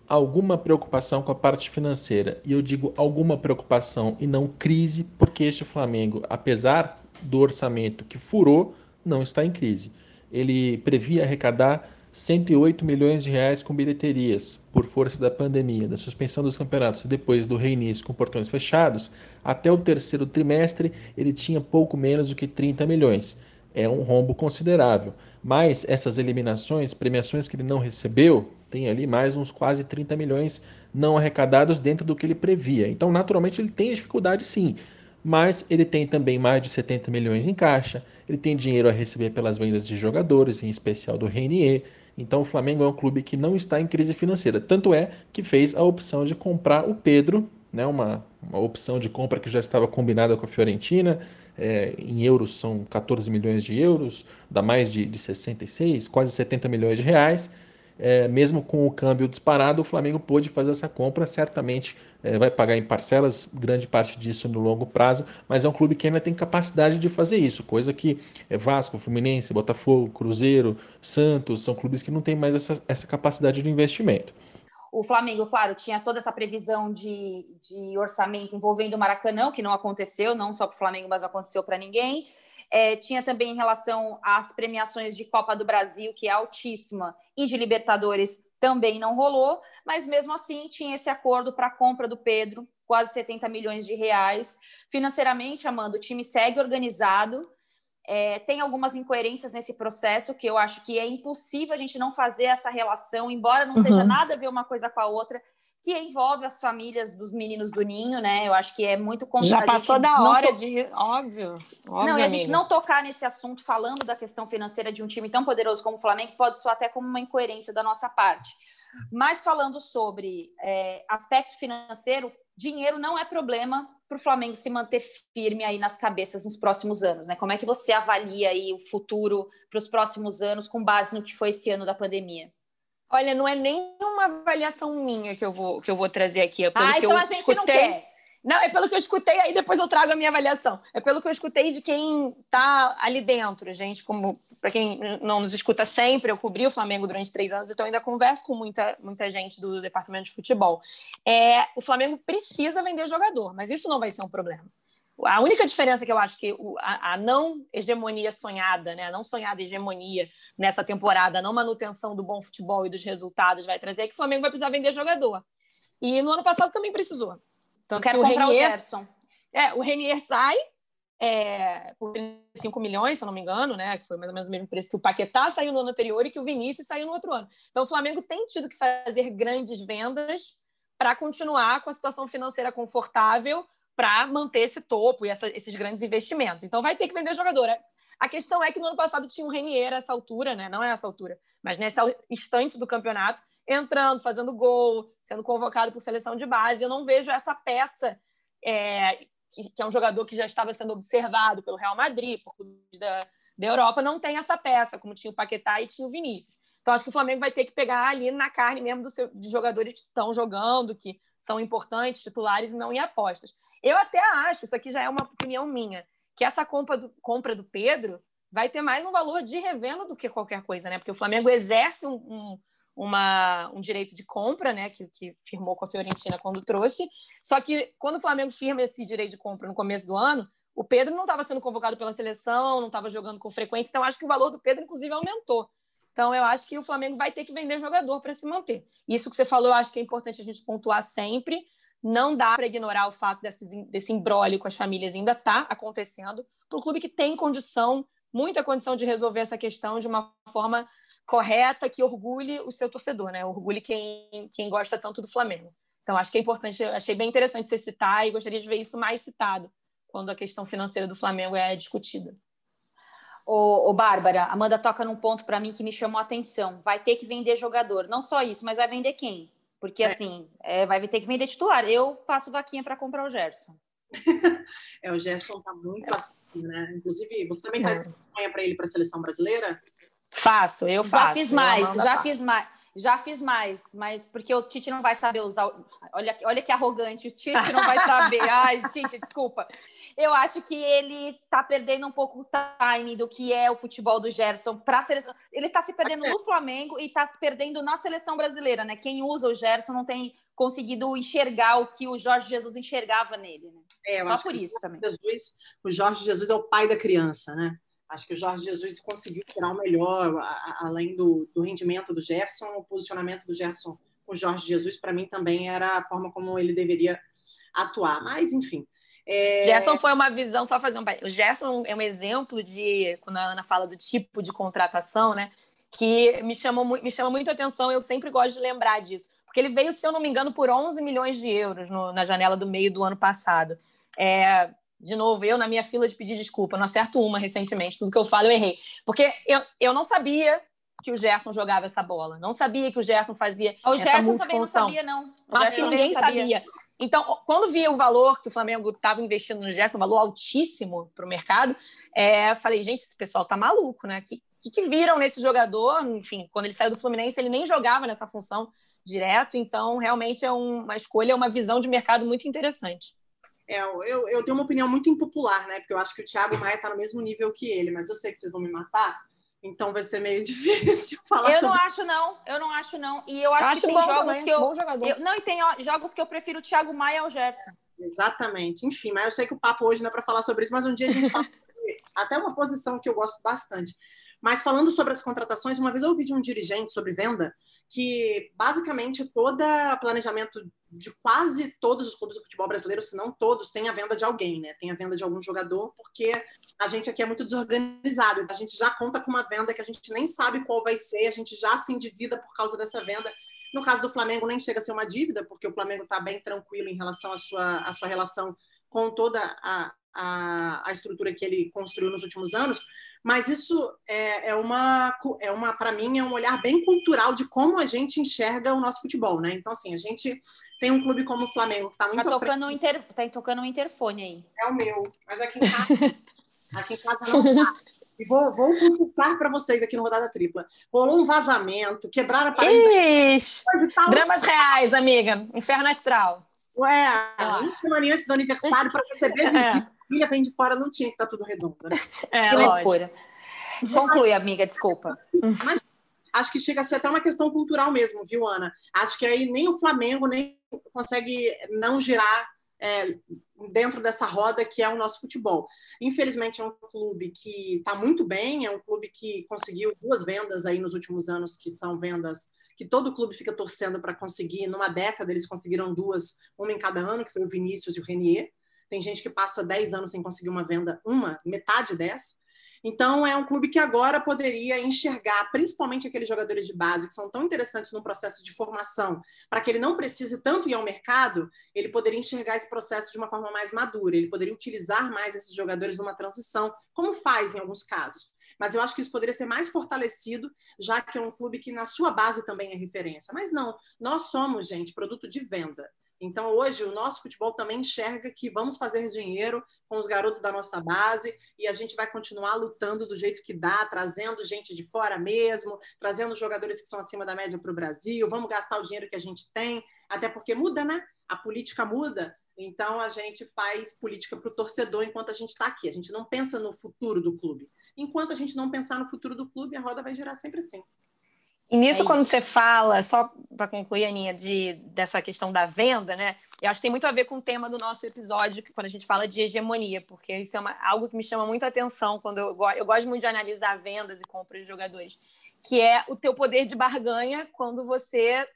alguma preocupação com a parte financeira. E eu digo alguma preocupação e não crise, porque este Flamengo, apesar do orçamento que furou, não está em crise. Ele previa arrecadar 108 milhões de reais com bilheterias por força da pandemia, da suspensão dos campeonatos depois do reinício com portões fechados, até o terceiro trimestre ele tinha pouco menos do que 30 milhões é um rombo considerável. Mas essas eliminações, premiações que ele não recebeu, tem ali mais uns quase 30 milhões não arrecadados dentro do que ele previa. Então, naturalmente, ele tem dificuldade sim. Mas ele tem também mais de 70 milhões em caixa, ele tem dinheiro a receber pelas vendas de jogadores, em especial do Renier. Então o Flamengo é um clube que não está em crise financeira. Tanto é que fez a opção de comprar o Pedro, né, uma, uma opção de compra que já estava combinada com a Fiorentina, é, em euros são 14 milhões de euros, dá mais de, de 66, quase 70 milhões de reais. É, mesmo com o câmbio disparado, o Flamengo pôde fazer essa compra, certamente é, vai pagar em parcelas, grande parte disso no longo prazo, mas é um clube que ainda tem capacidade de fazer isso, coisa que é Vasco, Fluminense, Botafogo, Cruzeiro, Santos, são clubes que não têm mais essa, essa capacidade de investimento.
O Flamengo, claro, tinha toda essa previsão de, de orçamento envolvendo o Maracanã, que não aconteceu, não só para o Flamengo, mas aconteceu para ninguém. É, tinha também em relação às premiações de Copa do Brasil, que é altíssima, e de Libertadores também não rolou, mas mesmo assim tinha esse acordo para a compra do Pedro, quase 70 milhões de reais. Financeiramente, Amanda, o time segue organizado. É, tem algumas incoerências nesse processo que eu acho que é impossível a gente não fazer essa relação, embora não uhum. seja nada a ver uma coisa com a outra que envolve as famílias dos meninos do Ninho, né? Eu acho que é muito
Já passou da hora to... de. Óbvio. óbvio
não, e a gente não tocar nesse assunto falando da questão financeira de um time tão poderoso como o Flamengo pode soar até como uma incoerência da nossa parte. Mas falando sobre é, aspecto financeiro, dinheiro não é problema para o Flamengo se manter firme aí nas cabeças nos próximos anos, né? Como é que você avalia aí o futuro para os próximos anos com base no que foi esse ano da pandemia?
Olha, não é nenhuma avaliação minha que eu vou, que eu vou trazer aqui. É
ah, então a gente escutei... não quer.
Não, é pelo que eu escutei, aí depois eu trago a minha avaliação. É pelo que eu escutei de quem está ali dentro, gente. Como para quem não nos escuta sempre, eu cobri o Flamengo durante três anos, então ainda converso com muita, muita gente do departamento de futebol. É, o Flamengo precisa vender jogador, mas isso não vai ser um problema. A única diferença que eu acho que a, não hegemonia sonhada, né, a não sonhada hegemonia nessa temporada, a não manutenção do bom futebol e dos resultados vai trazer é que o Flamengo vai precisar vender jogador. E no ano passado também precisou.
Tanto quero comprar Renier, o Gerson.
É, o Renier sai é, por 35 milhões, se eu não me engano, né? Que foi mais ou menos o mesmo preço que o Paquetá saiu no ano anterior e que o Vinícius saiu no outro ano. Então o Flamengo tem tido que fazer grandes vendas para continuar com a situação financeira confortável para manter esse topo e essa, esses grandes investimentos. Então vai ter que vender jogador. A questão é que no ano passado tinha um Renier essa altura, né? Não é essa altura, mas nesse instante do campeonato, entrando, fazendo gol, sendo convocado por seleção de base. Eu não vejo essa peça é, que, que, é um jogador que já estava sendo observado pelo Real Madrid, por da, da Europa, não tem essa peça, como tinha o Paquetá e tinha o Vinícius. Então, acho que o Flamengo vai ter que pegar ali na carne mesmo do seu, de jogadores que estão jogando, que são importantes, titulares e não em apostas. Eu até acho, isso aqui já é uma opinião minha, que essa compra do, compra do Pedro vai ter mais um valor de revenda do que qualquer coisa, né? Porque o Flamengo exerce um, um, uma, um direito de compra, né? Que, que firmou com a Fiorentina quando trouxe. Só que quando o Flamengo firma esse direito de compra no começo do ano, o Pedro não estava sendo convocado pela seleção, não estava jogando com frequência, então acho que o valor do Pedro, inclusive, aumentou. Então, eu acho que o Flamengo vai ter que vender jogador para se manter. Isso que você falou, eu acho que é importante a gente pontuar sempre. Não dá para ignorar o fato desse, desse imbróglio com as famílias ainda está acontecendo para o clube que tem condição, muita condição de resolver essa questão de uma forma correta, que orgulhe o seu torcedor, né? Orgulhe quem, quem gosta tanto do Flamengo. Então, acho que é importante, achei bem interessante você citar e gostaria de ver isso mais citado quando a questão financeira do Flamengo é discutida.
Ô, ô Bárbara, Amanda toca num ponto para mim que me chamou a atenção. Vai ter que vender jogador. Não só isso, mas vai vender quem? Porque, é. assim, é, vai ter que vender titular. Eu faço vaquinha para comprar o Gerson.
é, o Gerson tá muito assim, né? Inclusive, você também faz é. campanha para ele para a seleção brasileira?
Faço, eu
já
faço.
Fiz mais, já faço. fiz mais. Já fiz mais, mas porque o Tite não vai saber usar. Olha, olha que arrogante, o Tite não vai saber. Ai, Tite, desculpa eu acho que ele tá perdendo um pouco o time do que é o futebol do Gerson para a seleção. Ele tá se perdendo no Flamengo e tá perdendo na seleção brasileira, né? Quem usa o Gerson não tem conseguido enxergar o que o Jorge Jesus enxergava nele, né? É, Só por isso também.
Jesus, o Jorge Jesus é o pai da criança, né? Acho que o Jorge Jesus conseguiu tirar o melhor, além do, do rendimento do Gerson, o posicionamento do Gerson com o Jorge Jesus, para mim, também era a forma como ele deveria atuar. Mas, enfim,
é... Gerson foi uma visão, só fazer um. O Gerson é um exemplo de, quando a Ana fala do tipo de contratação, né? Que me, chamou, me chama muito atenção, eu sempre gosto de lembrar disso. Porque ele veio, se eu não me engano, por 11 milhões de euros no, na janela do meio do ano passado. É, de novo, eu na minha fila de pedir desculpa, não acerto uma recentemente, tudo que eu falo eu errei. Porque eu, eu não sabia que o Gerson jogava essa bola, não sabia que o Gerson fazia
o essa Gerson também não sabia, não.
O Acho que ninguém sabia. sabia. Então, quando vi o valor que o Flamengo estava investindo no Gerson, um valor altíssimo para o mercado, é, falei, gente, esse pessoal tá maluco, né? Que, que, que viram nesse jogador? Enfim, quando ele saiu do Fluminense, ele nem jogava nessa função direto, então realmente é uma escolha, uma visão de mercado muito interessante.
É, eu, eu tenho uma opinião muito impopular, né? Porque eu acho que o Thiago Maia está no mesmo nível que ele, mas eu sei que vocês vão me matar. Então vai ser meio difícil falar.
Eu
sobre...
não acho não, eu não acho não. E eu acho, acho que tem jogos também, que eu, eu, não e tem jogos que eu prefiro o Thiago Maia ao Gerson.
Exatamente. Enfim, mas eu sei que o papo hoje não é para falar sobre isso, mas um dia a gente fala sobre até uma posição que eu gosto bastante. Mas falando sobre as contratações, uma vez eu ouvi de um dirigente sobre venda que basicamente todo planejamento de quase todos os clubes do futebol brasileiro, se não todos, tem a venda de alguém, né? Tem a venda de algum jogador, porque a gente aqui é muito desorganizado. A gente já conta com uma venda que a gente nem sabe qual vai ser, a gente já se endivida por causa dessa venda. No caso do Flamengo, nem chega a ser uma dívida, porque o Flamengo está bem tranquilo em relação à sua, à sua relação com toda a, a, a estrutura que ele construiu nos últimos anos. Mas isso é, é uma, é uma para mim, é um olhar bem cultural de como a gente enxerga o nosso futebol, né? Então, assim, a gente tem um clube como o Flamengo que está muito.
Tá tocando, um inter... tá tocando um interfone aí.
É o meu, mas aqui em casa, aqui em casa não tá. E vou, vou confessar para vocês aqui no Rodada Tripla. Rolou um vazamento, quebraram a
parede. Ixi, da... Dramas reais, amiga. Inferno astral.
Ué, uma semana antes do aniversário para receber é. filha vem de fora, não tinha que estar tá tudo redondo. Né?
É, que loucura. Conclui, amiga, desculpa.
Mas acho que chega a ser até uma questão cultural mesmo, viu, Ana? Acho que aí nem o Flamengo nem consegue não girar é, dentro dessa roda que é o nosso futebol. Infelizmente, é um clube que está muito bem, é um clube que conseguiu duas vendas aí nos últimos anos, que são vendas que todo clube fica torcendo para conseguir. Numa década, eles conseguiram duas, uma em cada ano, que foi o Vinícius e o Renier. Tem gente que passa 10 anos sem conseguir uma venda, uma, metade dessa. Então, é um clube que agora poderia enxergar, principalmente aqueles jogadores de base que são tão interessantes no processo de formação, para que ele não precise tanto ir ao mercado, ele poderia enxergar esse processo de uma forma mais madura, ele poderia utilizar mais esses jogadores numa transição, como faz em alguns casos. Mas eu acho que isso poderia ser mais fortalecido, já que é um clube que na sua base também é referência. Mas não, nós somos, gente, produto de venda. Então, hoje, o nosso futebol também enxerga que vamos fazer dinheiro com os garotos da nossa base e a gente vai continuar lutando do jeito que dá, trazendo gente de fora mesmo, trazendo jogadores que são acima da média para o Brasil. Vamos gastar o dinheiro que a gente tem, até porque muda, né? A política muda. Então, a gente faz política para o torcedor enquanto a gente está aqui. A gente não pensa no futuro do clube. Enquanto a gente não pensar no futuro do clube, a roda vai girar sempre assim.
E nisso, é quando você fala, só para concluir, Aninha, de, dessa questão da venda, né? Eu acho que tem muito a ver com o tema do nosso episódio, quando a gente fala de hegemonia, porque isso é uma, algo que me chama muita atenção quando eu, eu gosto muito de analisar vendas e compras de jogadores, que é o teu poder de barganha quando você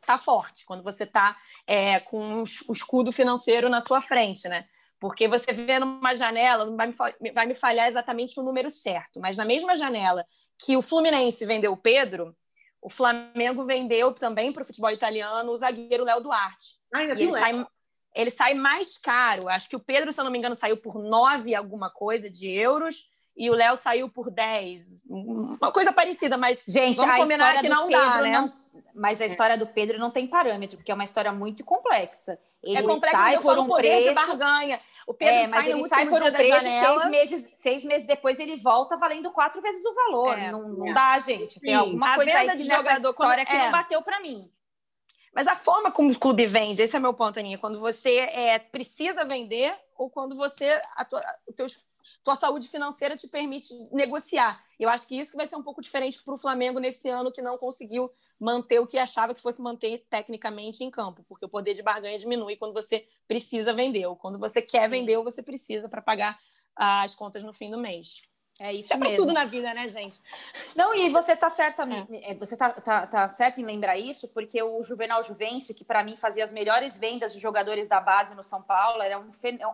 está forte, quando você está é, com o escudo financeiro na sua frente, né? Porque você vê numa janela, vai me, vai me falhar exatamente o número certo, mas na mesma janela que o Fluminense vendeu o Pedro, o Flamengo vendeu também para o futebol italiano o zagueiro Léo Duarte.
Ah, ainda tem
ele, sai, ele sai mais caro. Acho que o Pedro, se eu não me engano, saiu por 9 alguma coisa de euros e o Léo saiu por 10. Uma coisa parecida, mas
gente, vamos a combinar que não Pedro dá, né? Não, mas a história do Pedro não tem parâmetro, porque é uma história muito complexa. Ele é complexo, sai por um preço, de
barganha. O Pedro é,
mas ele sai por um preço, seis meses, seis meses depois ele volta valendo quatro vezes o valor. É, não, não é. dá, gente. Tem alguma a coisa aí de jogador história quando, que não é. bateu para mim.
Mas a forma como o clube vende, esse é meu ponto, Aninha. Quando você é, precisa vender ou quando você a tua, o teus, tua saúde financeira te permite negociar. Eu acho que isso que vai ser um pouco diferente para o Flamengo nesse ano que não conseguiu manter o que achava que fosse manter tecnicamente em campo, porque o poder de barganha diminui quando você precisa vender, ou quando você quer vender ou você precisa para pagar as contas no fim do mês.
É isso é
mesmo. tudo na vida, né, gente?
Não, e você está certa, é. é. você tá, tá, tá certo em lembrar isso, porque o Juvenal Juvencio, que para mim fazia as melhores vendas de jogadores da base no São Paulo, era um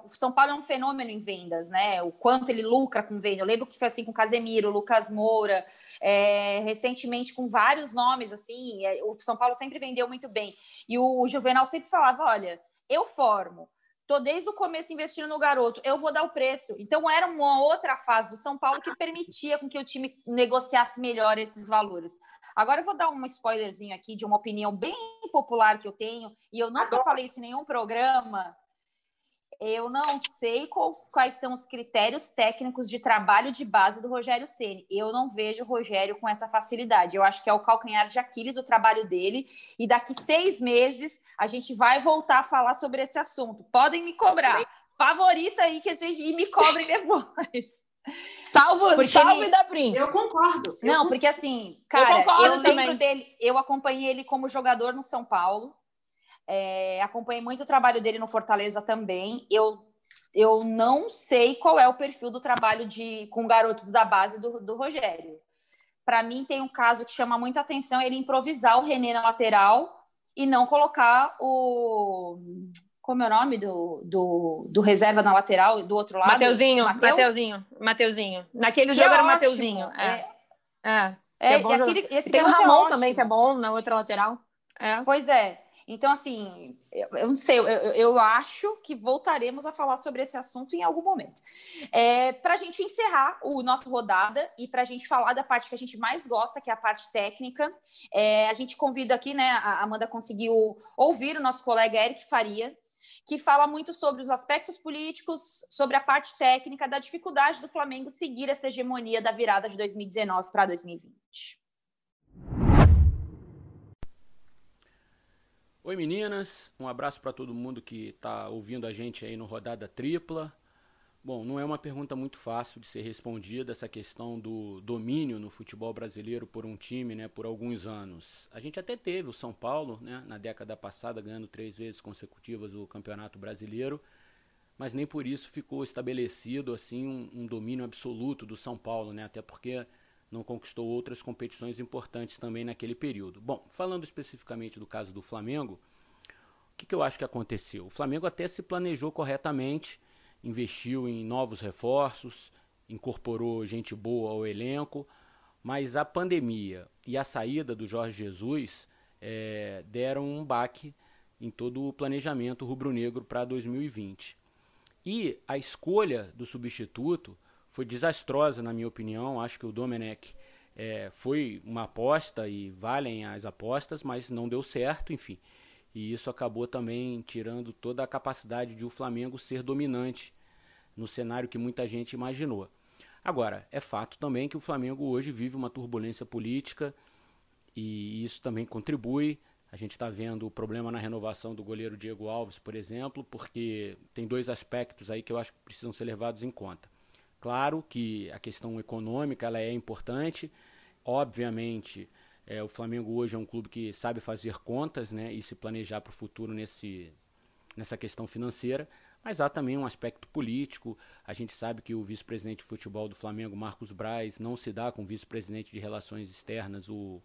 o São Paulo é um fenômeno em vendas, né? O quanto ele lucra com venda. Eu lembro que foi assim com Casemiro, Lucas Moura, é, recentemente com vários nomes, assim, é, o São Paulo sempre vendeu muito bem. E o Juvenal sempre falava: olha, eu formo Tô desde o começo investindo no garoto, eu vou dar o preço. Então era uma outra fase do São Paulo que permitia com que o time negociasse melhor esses valores. Agora eu vou dar um spoilerzinho aqui de uma opinião bem popular que eu tenho, e eu nunca falei isso em nenhum programa, eu não sei quais, quais, são os critérios técnicos de trabalho de base do Rogério Ceni. Eu não vejo o Rogério com essa facilidade. Eu acho que é o calcanhar de Aquiles o trabalho dele. E daqui seis meses a gente vai voltar a falar sobre esse assunto. Podem me cobrar. Favorita aí que a gente e me cobrem depois.
Salvo, porque salve ele... da Prim.
Eu concordo.
Eu não, porque assim, cara, eu, eu lembro também. dele, eu acompanhei ele como jogador no São Paulo. É, acompanhei muito o trabalho dele no Fortaleza também. Eu eu não sei qual é o perfil do trabalho de com garotos da base do, do Rogério. Para mim, tem um caso que chama muita atenção: ele improvisar o René na lateral e não colocar o. Como é o nome do, do, do reserva na lateral do outro lado?
Mateuzinho, Mateus? Mateuzinho, Mateuzinho. Naquele que jogo é era Mateuzinho. É. é. é. é, é aquele, esse tem o é Ramon também, que é bom na outra lateral.
É. Pois é. Então, assim, eu, eu não sei, eu, eu, acho que voltaremos a falar sobre esse assunto em algum momento. É, para a gente encerrar o nosso rodada e para a gente falar da parte que a gente mais gosta, que é a parte técnica, é, a gente convida aqui, né? A Amanda conseguiu ouvir o nosso colega Eric Faria, que fala muito sobre os aspectos políticos, sobre a parte técnica da dificuldade do Flamengo seguir essa hegemonia da virada de 2019 para 2020.
Oi meninas, um abraço para todo mundo que está ouvindo a gente aí no Rodada Tripla. Bom, não é uma pergunta muito fácil de ser respondida essa questão do domínio no futebol brasileiro por um time, né, por alguns anos. A gente até teve o São Paulo, né, na década passada ganhando três vezes consecutivas o Campeonato Brasileiro, mas nem por isso ficou estabelecido assim um, um domínio absoluto do São Paulo, né, até porque não conquistou outras competições importantes também naquele período. Bom, falando especificamente do caso do Flamengo, o que, que eu acho que aconteceu? O Flamengo até se planejou corretamente, investiu em novos reforços, incorporou gente boa ao elenco, mas a pandemia e a saída do Jorge Jesus é, deram um baque em todo o planejamento rubro-negro para 2020. E a escolha do substituto foi desastrosa, na minha opinião. Acho que o Domenech é, foi uma aposta e valem as apostas, mas não deu certo, enfim. E isso acabou também tirando toda a capacidade de o Flamengo ser dominante no cenário que muita gente imaginou. Agora, é fato também que o Flamengo hoje vive uma turbulência política e isso também contribui. A gente está vendo o problema na renovação do goleiro Diego Alves, por exemplo, porque tem dois aspectos aí que eu acho que precisam ser levados em conta. Claro que a questão econômica ela é importante. Obviamente, é, o Flamengo hoje é um clube que sabe fazer contas né, e se planejar para o futuro nesse, nessa questão financeira, mas há também um aspecto político. A gente sabe que o vice-presidente de futebol do Flamengo, Marcos Braz, não se dá com o vice-presidente de relações externas, o,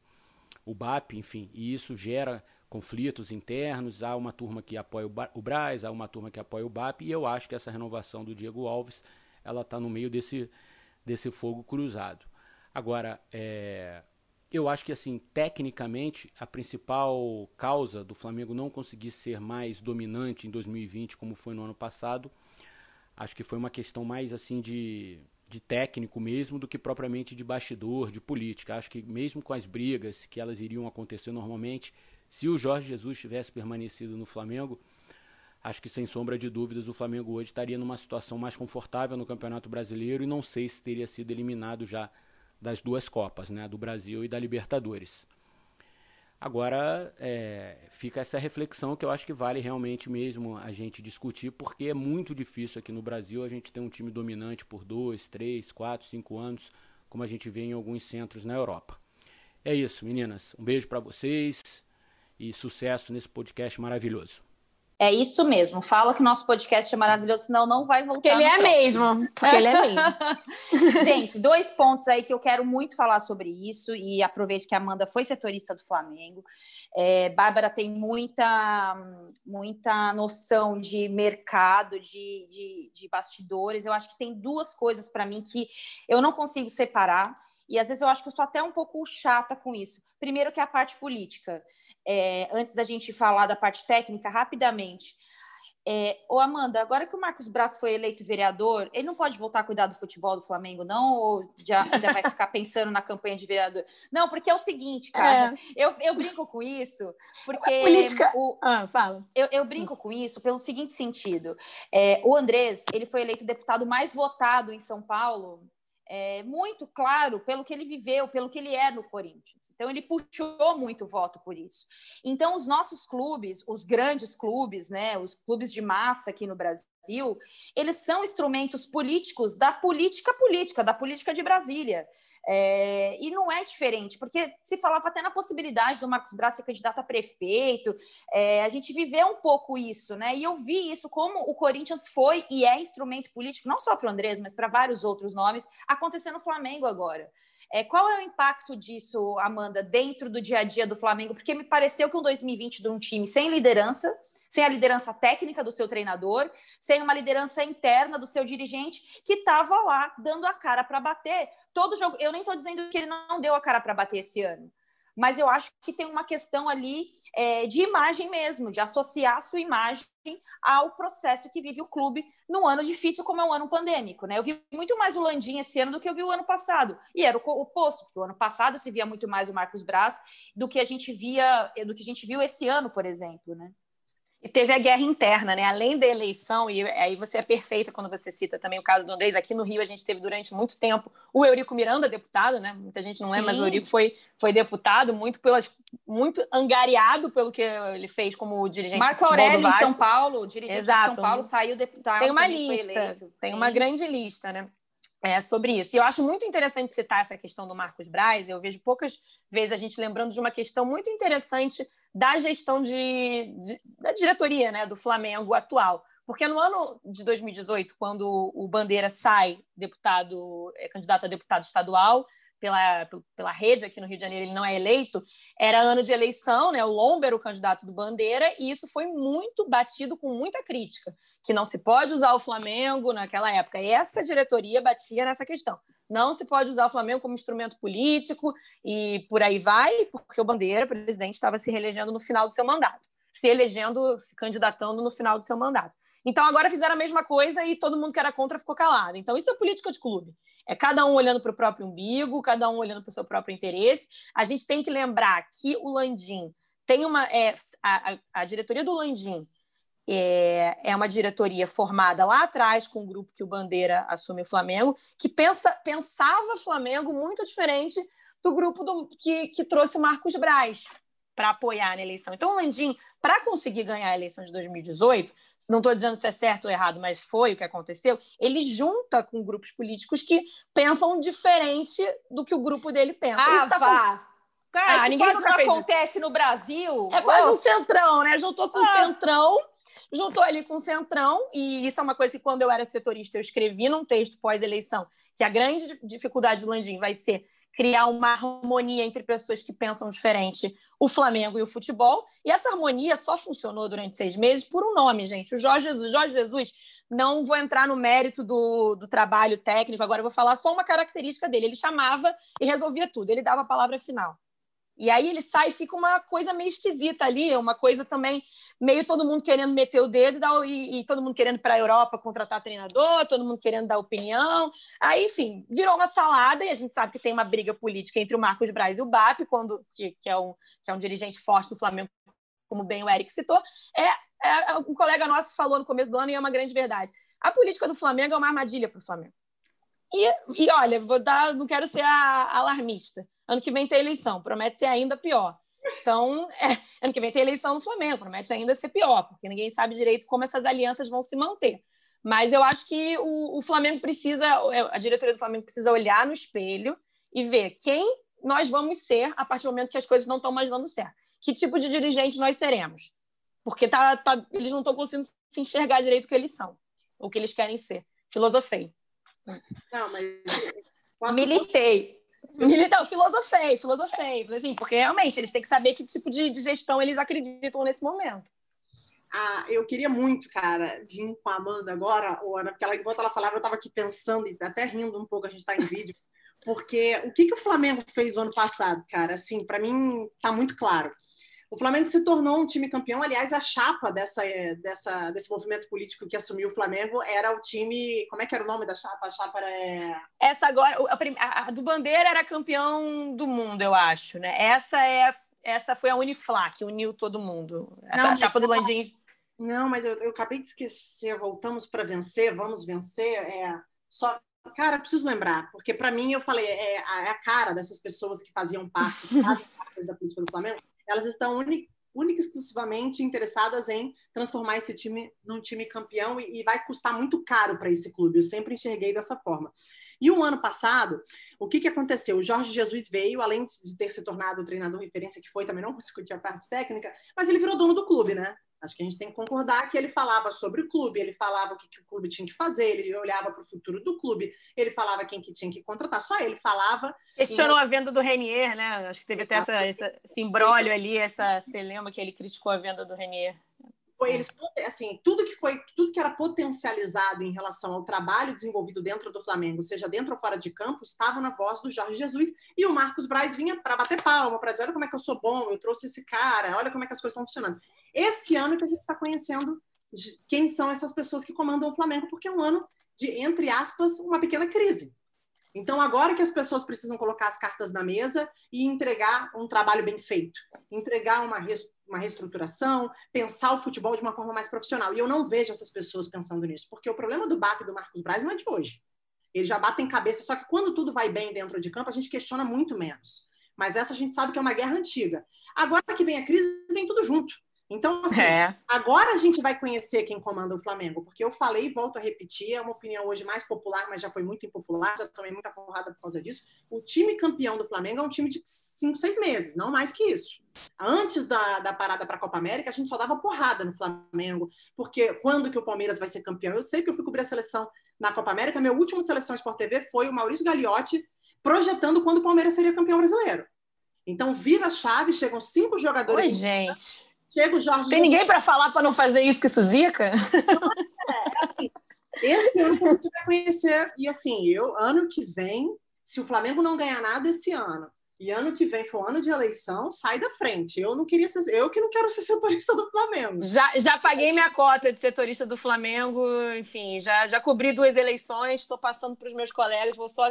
o BAP, enfim, e isso gera conflitos internos. Há uma turma que apoia o Braz, há uma turma que apoia o BAP, e eu acho que essa renovação do Diego Alves ela está no meio desse, desse fogo cruzado. Agora, é, eu acho que assim, tecnicamente, a principal causa do Flamengo não conseguir ser mais dominante em 2020 como foi no ano passado, acho que foi uma questão mais assim de, de técnico mesmo do que propriamente de bastidor, de política. Acho que mesmo com as brigas que elas iriam acontecer normalmente, se o Jorge Jesus tivesse permanecido no Flamengo, acho que sem sombra de dúvidas o Flamengo hoje estaria numa situação mais confortável no Campeonato Brasileiro e não sei se teria sido eliminado já das duas Copas, né, do Brasil e da Libertadores. Agora é, fica essa reflexão que eu acho que vale realmente mesmo a gente discutir, porque é muito difícil aqui no Brasil a gente ter um time dominante por dois, três, quatro, cinco anos, como a gente vê em alguns centros na Europa. É isso, meninas. Um beijo para vocês e sucesso nesse podcast maravilhoso.
É isso mesmo. Fala que nosso podcast é maravilhoso, senão não vai voltar.
Porque ele é mesmo. Porque ele é mesmo.
Gente, dois pontos aí que eu quero muito falar sobre isso, e aproveito que a Amanda foi setorista do Flamengo. É, Bárbara tem muita, muita noção de mercado, de, de, de bastidores. Eu acho que tem duas coisas para mim que eu não consigo separar. E às vezes eu acho que eu sou até um pouco chata com isso. Primeiro, que é a parte política. É, antes da gente falar da parte técnica, rapidamente. É, ô Amanda, agora que o Marcos Braz foi eleito vereador, ele não pode voltar a cuidar do futebol do Flamengo, não? Ou já ainda vai ficar pensando na campanha de vereador? Não, porque é o seguinte, cara, é. eu, eu brinco com isso, porque. A
política. O, ah, fala.
Eu, eu brinco com isso pelo seguinte sentido: é, o Andrés, ele foi eleito deputado mais votado em São Paulo é, muito claro pelo que ele viveu, pelo que ele é no Corinthians. Então, ele puxou muito voto por isso. Então, os nossos clubes, os grandes clubes, né, os clubes de massa aqui no Brasil, eles são instrumentos políticos da política política, da política de Brasília. É, e não é diferente, porque se falava até na possibilidade do Marcos Braz ser candidato a prefeito, é, a gente viveu um pouco isso, né? E eu vi isso como o Corinthians foi e é instrumento político, não só para o Andrés, mas para vários outros nomes, acontecendo no Flamengo agora. É, qual é o impacto disso, Amanda, dentro do dia a dia do Flamengo? Porque me pareceu que um 2020 de um time sem liderança, sem a liderança técnica do seu treinador, sem uma liderança interna do seu dirigente que estava lá dando a cara para bater. Todo jogo, eu nem estou dizendo que ele não deu a cara para bater esse ano, mas eu acho que tem uma questão ali é, de imagem mesmo, de associar a sua imagem ao processo que vive o clube num ano difícil como é um ano pandêmico, né? Eu vi muito mais o Landim esse ano do que eu vi o ano passado, e era o oposto, porque o ano passado se via muito mais o Marcos Braz do que a gente via, do que a gente viu esse ano, por exemplo, né?
E teve a guerra interna, né? Além da eleição, e aí você é perfeita quando você cita também o caso do Andrés. Aqui no Rio, a gente teve durante muito tempo o Eurico Miranda, deputado, né? Muita gente não lembra, mas o Eurico foi, foi deputado, muito, pelas, muito angariado pelo que ele fez como dirigente
Marco Aurélio em São Paulo, dirigente
Exato.
de São Paulo, saiu deputado.
Tem uma lista, tem Sim. uma grande lista, né? É, sobre isso. E eu acho muito interessante citar essa questão do Marcos Braz. Eu vejo poucas vezes a gente lembrando de uma questão muito interessante da gestão de, de, da diretoria né, do Flamengo atual. Porque no ano de 2018, quando o Bandeira sai deputado, é candidato a deputado estadual, pela, pela rede aqui no Rio de Janeiro, ele não é eleito, era ano de eleição, né? O Lomber, o candidato do Bandeira, e isso foi muito batido com muita crítica, que não se pode usar o Flamengo naquela época. E essa diretoria batia nessa questão. Não se pode usar o Flamengo como instrumento político e por aí vai, porque o Bandeira, presidente, estava se reelegendo no final do seu mandato, se elegendo, se candidatando no final do seu mandato. Então agora fizeram a mesma coisa e todo mundo que era contra ficou calado. Então isso é política de clube. É cada um olhando para o próprio umbigo, cada um olhando para o seu próprio interesse. A gente tem que lembrar que o Landim tem uma. É, a, a, diretoria do Landim é, é uma diretoria formada lá atrás com o grupo que o Bandeira assume o Flamengo, que pensa, pensava Flamengo muito diferente do grupo do, que, que trouxe o Marcos Braz para apoiar na eleição. Então, o Landim, para conseguir ganhar a eleição de 2018, não estou dizendo se é certo ou errado, mas foi o que aconteceu, ele junta com grupos políticos que pensam diferente do que o grupo dele pensa.
Ah, tá vá! Com... Cara, ah, ninguém quase não acontece isso. no Brasil.
É quase oh. um centrão, né? Juntou com o ah. centrão, juntou ali com o centrão, e isso é uma coisa que quando eu era setorista eu escrevi num texto pós-eleição, que a grande dificuldade do Landim vai ser criar uma harmonia entre pessoas que pensam diferente, o Flamengo e o futebol. E essa harmonia só funcionou durante seis meses por um nome, gente. O Jorge Jesus. Jorge Jesus, não vou entrar no mérito do, do trabalho técnico, agora vou falar só uma característica dele. Ele chamava e resolvia tudo, ele dava a palavra final. E aí ele sai e fica uma coisa meio esquisita ali, uma coisa também meio todo mundo querendo meter o dedo e, e, todo mundo querendo para a Europa contratar treinador, todo mundo querendo dar opinião. Aí, enfim, virou uma salada e a gente sabe que tem uma briga política entre o Marcos Braz e o BAP, quando, que, que, é um, que é um dirigente forte do Flamengo, como bem o Eric citou. É, é, um colega nosso falou no começo do ano e é uma grande verdade. A política do Flamengo é uma armadilha para o Flamengo. E, e olha, vou dar, não quero ser a, alarmista. Ano que vem tem eleição, promete ser ainda pior. Então, é, ano que vem tem eleição no Flamengo, promete ainda ser pior, porque ninguém sabe direito como essas alianças vão se manter. Mas eu acho que o, o Flamengo precisa, a diretoria do Flamengo precisa olhar no espelho e ver quem nós vamos ser a partir do momento que as coisas não estão mais dando certo. Que tipo de dirigente nós seremos? Porque tá, tá, eles não estão conseguindo se enxergar direito o que eles são, o que eles querem ser. Filosofei.
Não, mas.
Posso... Militei.
Então, filosofei, filosofei. Assim, porque realmente eles têm que saber que tipo de, de gestão eles acreditam nesse momento.
Ah, eu queria muito, cara, vir com a Amanda agora, ou porque ela, enquanto ela falava, eu estava aqui pensando e até rindo um pouco, a gente está em vídeo, porque o que, que o Flamengo fez no ano passado, cara? Assim, para mim está muito claro. O Flamengo se tornou um time campeão. Aliás, a chapa dessa, dessa, desse movimento político que assumiu o Flamengo era o time. Como é que era o nome da chapa? A chapa era. É,
Essa agora, a, a do Bandeira era campeão do mundo, eu acho, né? Essa é essa foi a Unifla que uniu todo mundo. Essa Não, a chapa do Landim.
Não, mas eu, eu acabei de esquecer. Voltamos para vencer, vamos vencer. É, só Cara, preciso lembrar, porque para mim eu falei, é, é, a cara dessas pessoas que faziam parte, que fazem parte da política do Flamengo, elas estão única e exclusivamente interessadas em transformar esse time num time campeão e, e vai custar muito caro para esse clube. Eu sempre enxerguei dessa forma. E o um ano passado, o que, que aconteceu? O Jorge Jesus veio, além de ter se tornado o treinador referência que foi, também não vou discutir a parte técnica, mas ele virou dono do clube, né? Acho que a gente tem que concordar que ele falava sobre o clube, ele falava o que, que o clube tinha que fazer, ele olhava para o futuro do clube, ele falava quem que tinha que contratar, só ele falava.
Questionou a venda do Renier, né? Acho que teve até essa, essa, esse imbróglio ali, essa, você lembra que ele criticou a venda do Renier?
eles assim tudo que foi tudo que era potencializado em relação ao trabalho desenvolvido dentro do Flamengo seja dentro ou fora de campo estava na voz do Jorge Jesus e o Marcos Braz vinha para bater palma para dizer olha como é que eu sou bom eu trouxe esse cara olha como é que as coisas estão funcionando esse ano que a gente está conhecendo quem são essas pessoas que comandam o Flamengo porque é um ano de entre aspas uma pequena crise então, agora que as pessoas precisam colocar as cartas na mesa e entregar um trabalho bem feito, entregar uma, uma reestruturação, pensar o futebol de uma forma mais profissional. E eu não vejo essas pessoas pensando nisso, porque o problema do BAP e do Marcos Braz não é de hoje. Eles já batem cabeça, só que quando tudo vai bem dentro de campo, a gente questiona muito menos. Mas essa a gente sabe que é uma guerra antiga. Agora que vem a crise, vem tudo junto. Então, assim, é. agora a gente vai conhecer quem comanda o Flamengo, porque eu falei e volto a repetir, é uma opinião hoje mais popular, mas já foi muito impopular, já tomei muita porrada por causa disso. O time campeão do Flamengo é um time de cinco, seis meses, não mais que isso. Antes da, da parada para a Copa América, a gente só dava porrada no Flamengo, porque quando que o Palmeiras vai ser campeão? Eu sei que eu fui cobrir a seleção na Copa América, meu último Seleção Sport TV foi o Maurício Gagliotti projetando quando o Palmeiras seria campeão brasileiro. Então, vira a chave, chegam cinco jogadores.
Oi, gente
Chega o Jorge.
Tem ninguém para falar para não fazer isso que isso zica?
É, assim, esse ano que a gente vai conhecer. E assim, eu, ano que vem, se o Flamengo não ganhar nada esse ano, e ano que vem for ano de eleição, sai da frente. Eu não queria ser, eu que não quero ser setorista do Flamengo.
Já, já paguei minha cota de setorista do Flamengo, enfim, já, já cobri duas eleições, estou passando para os meus colegas, vou só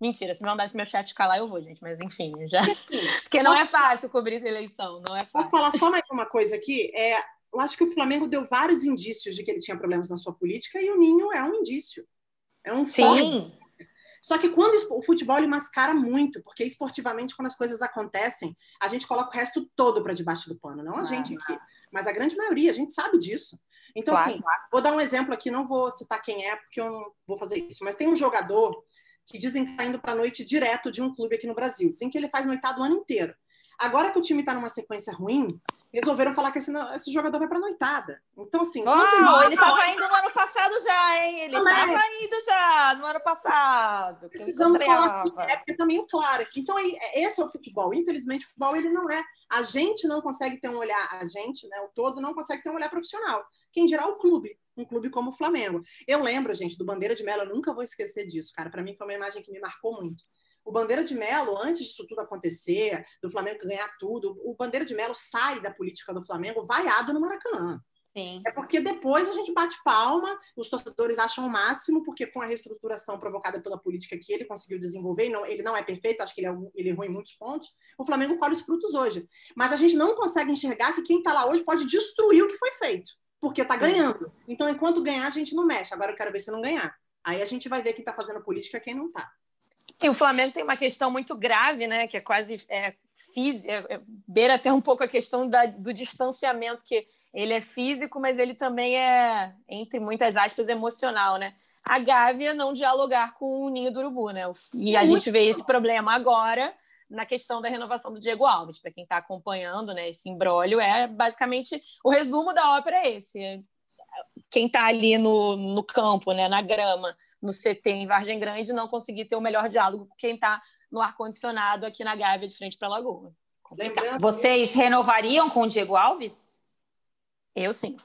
Mentira, se me mandasse meu chefe ficar lá, eu vou, gente. Mas enfim, já. Porque não é fácil cobrir essa eleição, não é fácil.
Posso falar só mais uma coisa aqui? É, eu acho que o Flamengo deu vários indícios de que ele tinha problemas na sua política e o Ninho é um indício. É um
Sim.
Só que quando o futebol ele mascara muito, porque esportivamente, quando as coisas acontecem, a gente coloca o resto todo para debaixo do pano, não a ah, gente aqui. Mas a grande maioria, a gente sabe disso. Então, claro, assim, claro. vou dar um exemplo aqui, não vou citar quem é, porque eu não vou fazer isso, mas tem um jogador que dizem que está indo para a noite direto de um clube aqui no Brasil. Dizem que ele faz noitado o ano inteiro. Agora que o time está numa sequência ruim, resolveram falar que esse, esse jogador vai para noitada. Então, assim.
Oh, ele estava indo no ano passado já, hein? Ele estava indo já no ano passado.
Precisamos falar é, porque também claro. Então, esse é o futebol. Infelizmente, o futebol ele não é. A gente não consegue ter um olhar, a gente, né, o todo, não consegue ter um olhar profissional. Quem dirá o clube um clube como o Flamengo. Eu lembro, gente, do Bandeira de Melo, eu nunca vou esquecer disso, cara. Para mim foi uma imagem que me marcou muito. O Bandeira de Melo, antes disso tudo acontecer, do Flamengo ganhar tudo, o Bandeira de Melo sai da política do Flamengo vaiado no Maracanã.
Sim.
É porque depois a gente bate palma, os torcedores acham o máximo, porque com a reestruturação provocada pela política que ele conseguiu desenvolver, não, ele não é perfeito, acho que ele, é, ele errou em muitos pontos, o Flamengo colhe os frutos hoje. Mas a gente não consegue enxergar que quem está lá hoje pode destruir o que foi feito porque está ganhando. Então, enquanto ganhar, a gente não mexe. Agora eu quero ver se não ganhar. Aí a gente vai ver quem está fazendo política e quem não está.
E o Flamengo tem uma questão muito grave, né? Que é quase é, física, é, é, beira até um pouco a questão da, do distanciamento, que ele é físico, mas ele também é, entre muitas aspas, emocional, né? A Gávea não dialogar com o Ninho do Urubu, né? E a gente vê esse problema agora na questão da renovação do Diego Alves. Para quem está acompanhando né, esse embrólio, é basicamente o resumo da ópera é esse. Quem está ali no, no campo, né, na grama, no CT em Vargem Grande, não conseguir ter o melhor diálogo com quem está no ar-condicionado aqui na Gávea, de frente para a Lagoa.
Complicado. Vocês renovariam com o Diego Alves?
Eu sim.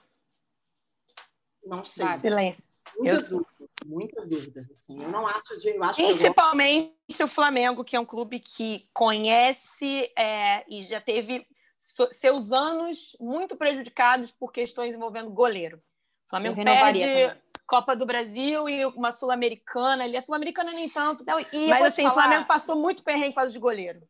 Não sei.
Silêncio.
Eu... muitas dúvidas. Assim. Eu não acho de. Eu acho
Principalmente o Flamengo, que é um clube que conhece é, e já teve seus anos muito prejudicados por questões envolvendo goleiro. O Flamengo perde. Copa do Brasil e uma Sul-Americana. A Sul-Americana nem tanto. Não, mas assim, falar... o Flamengo passou muito perrengue por causa de goleiro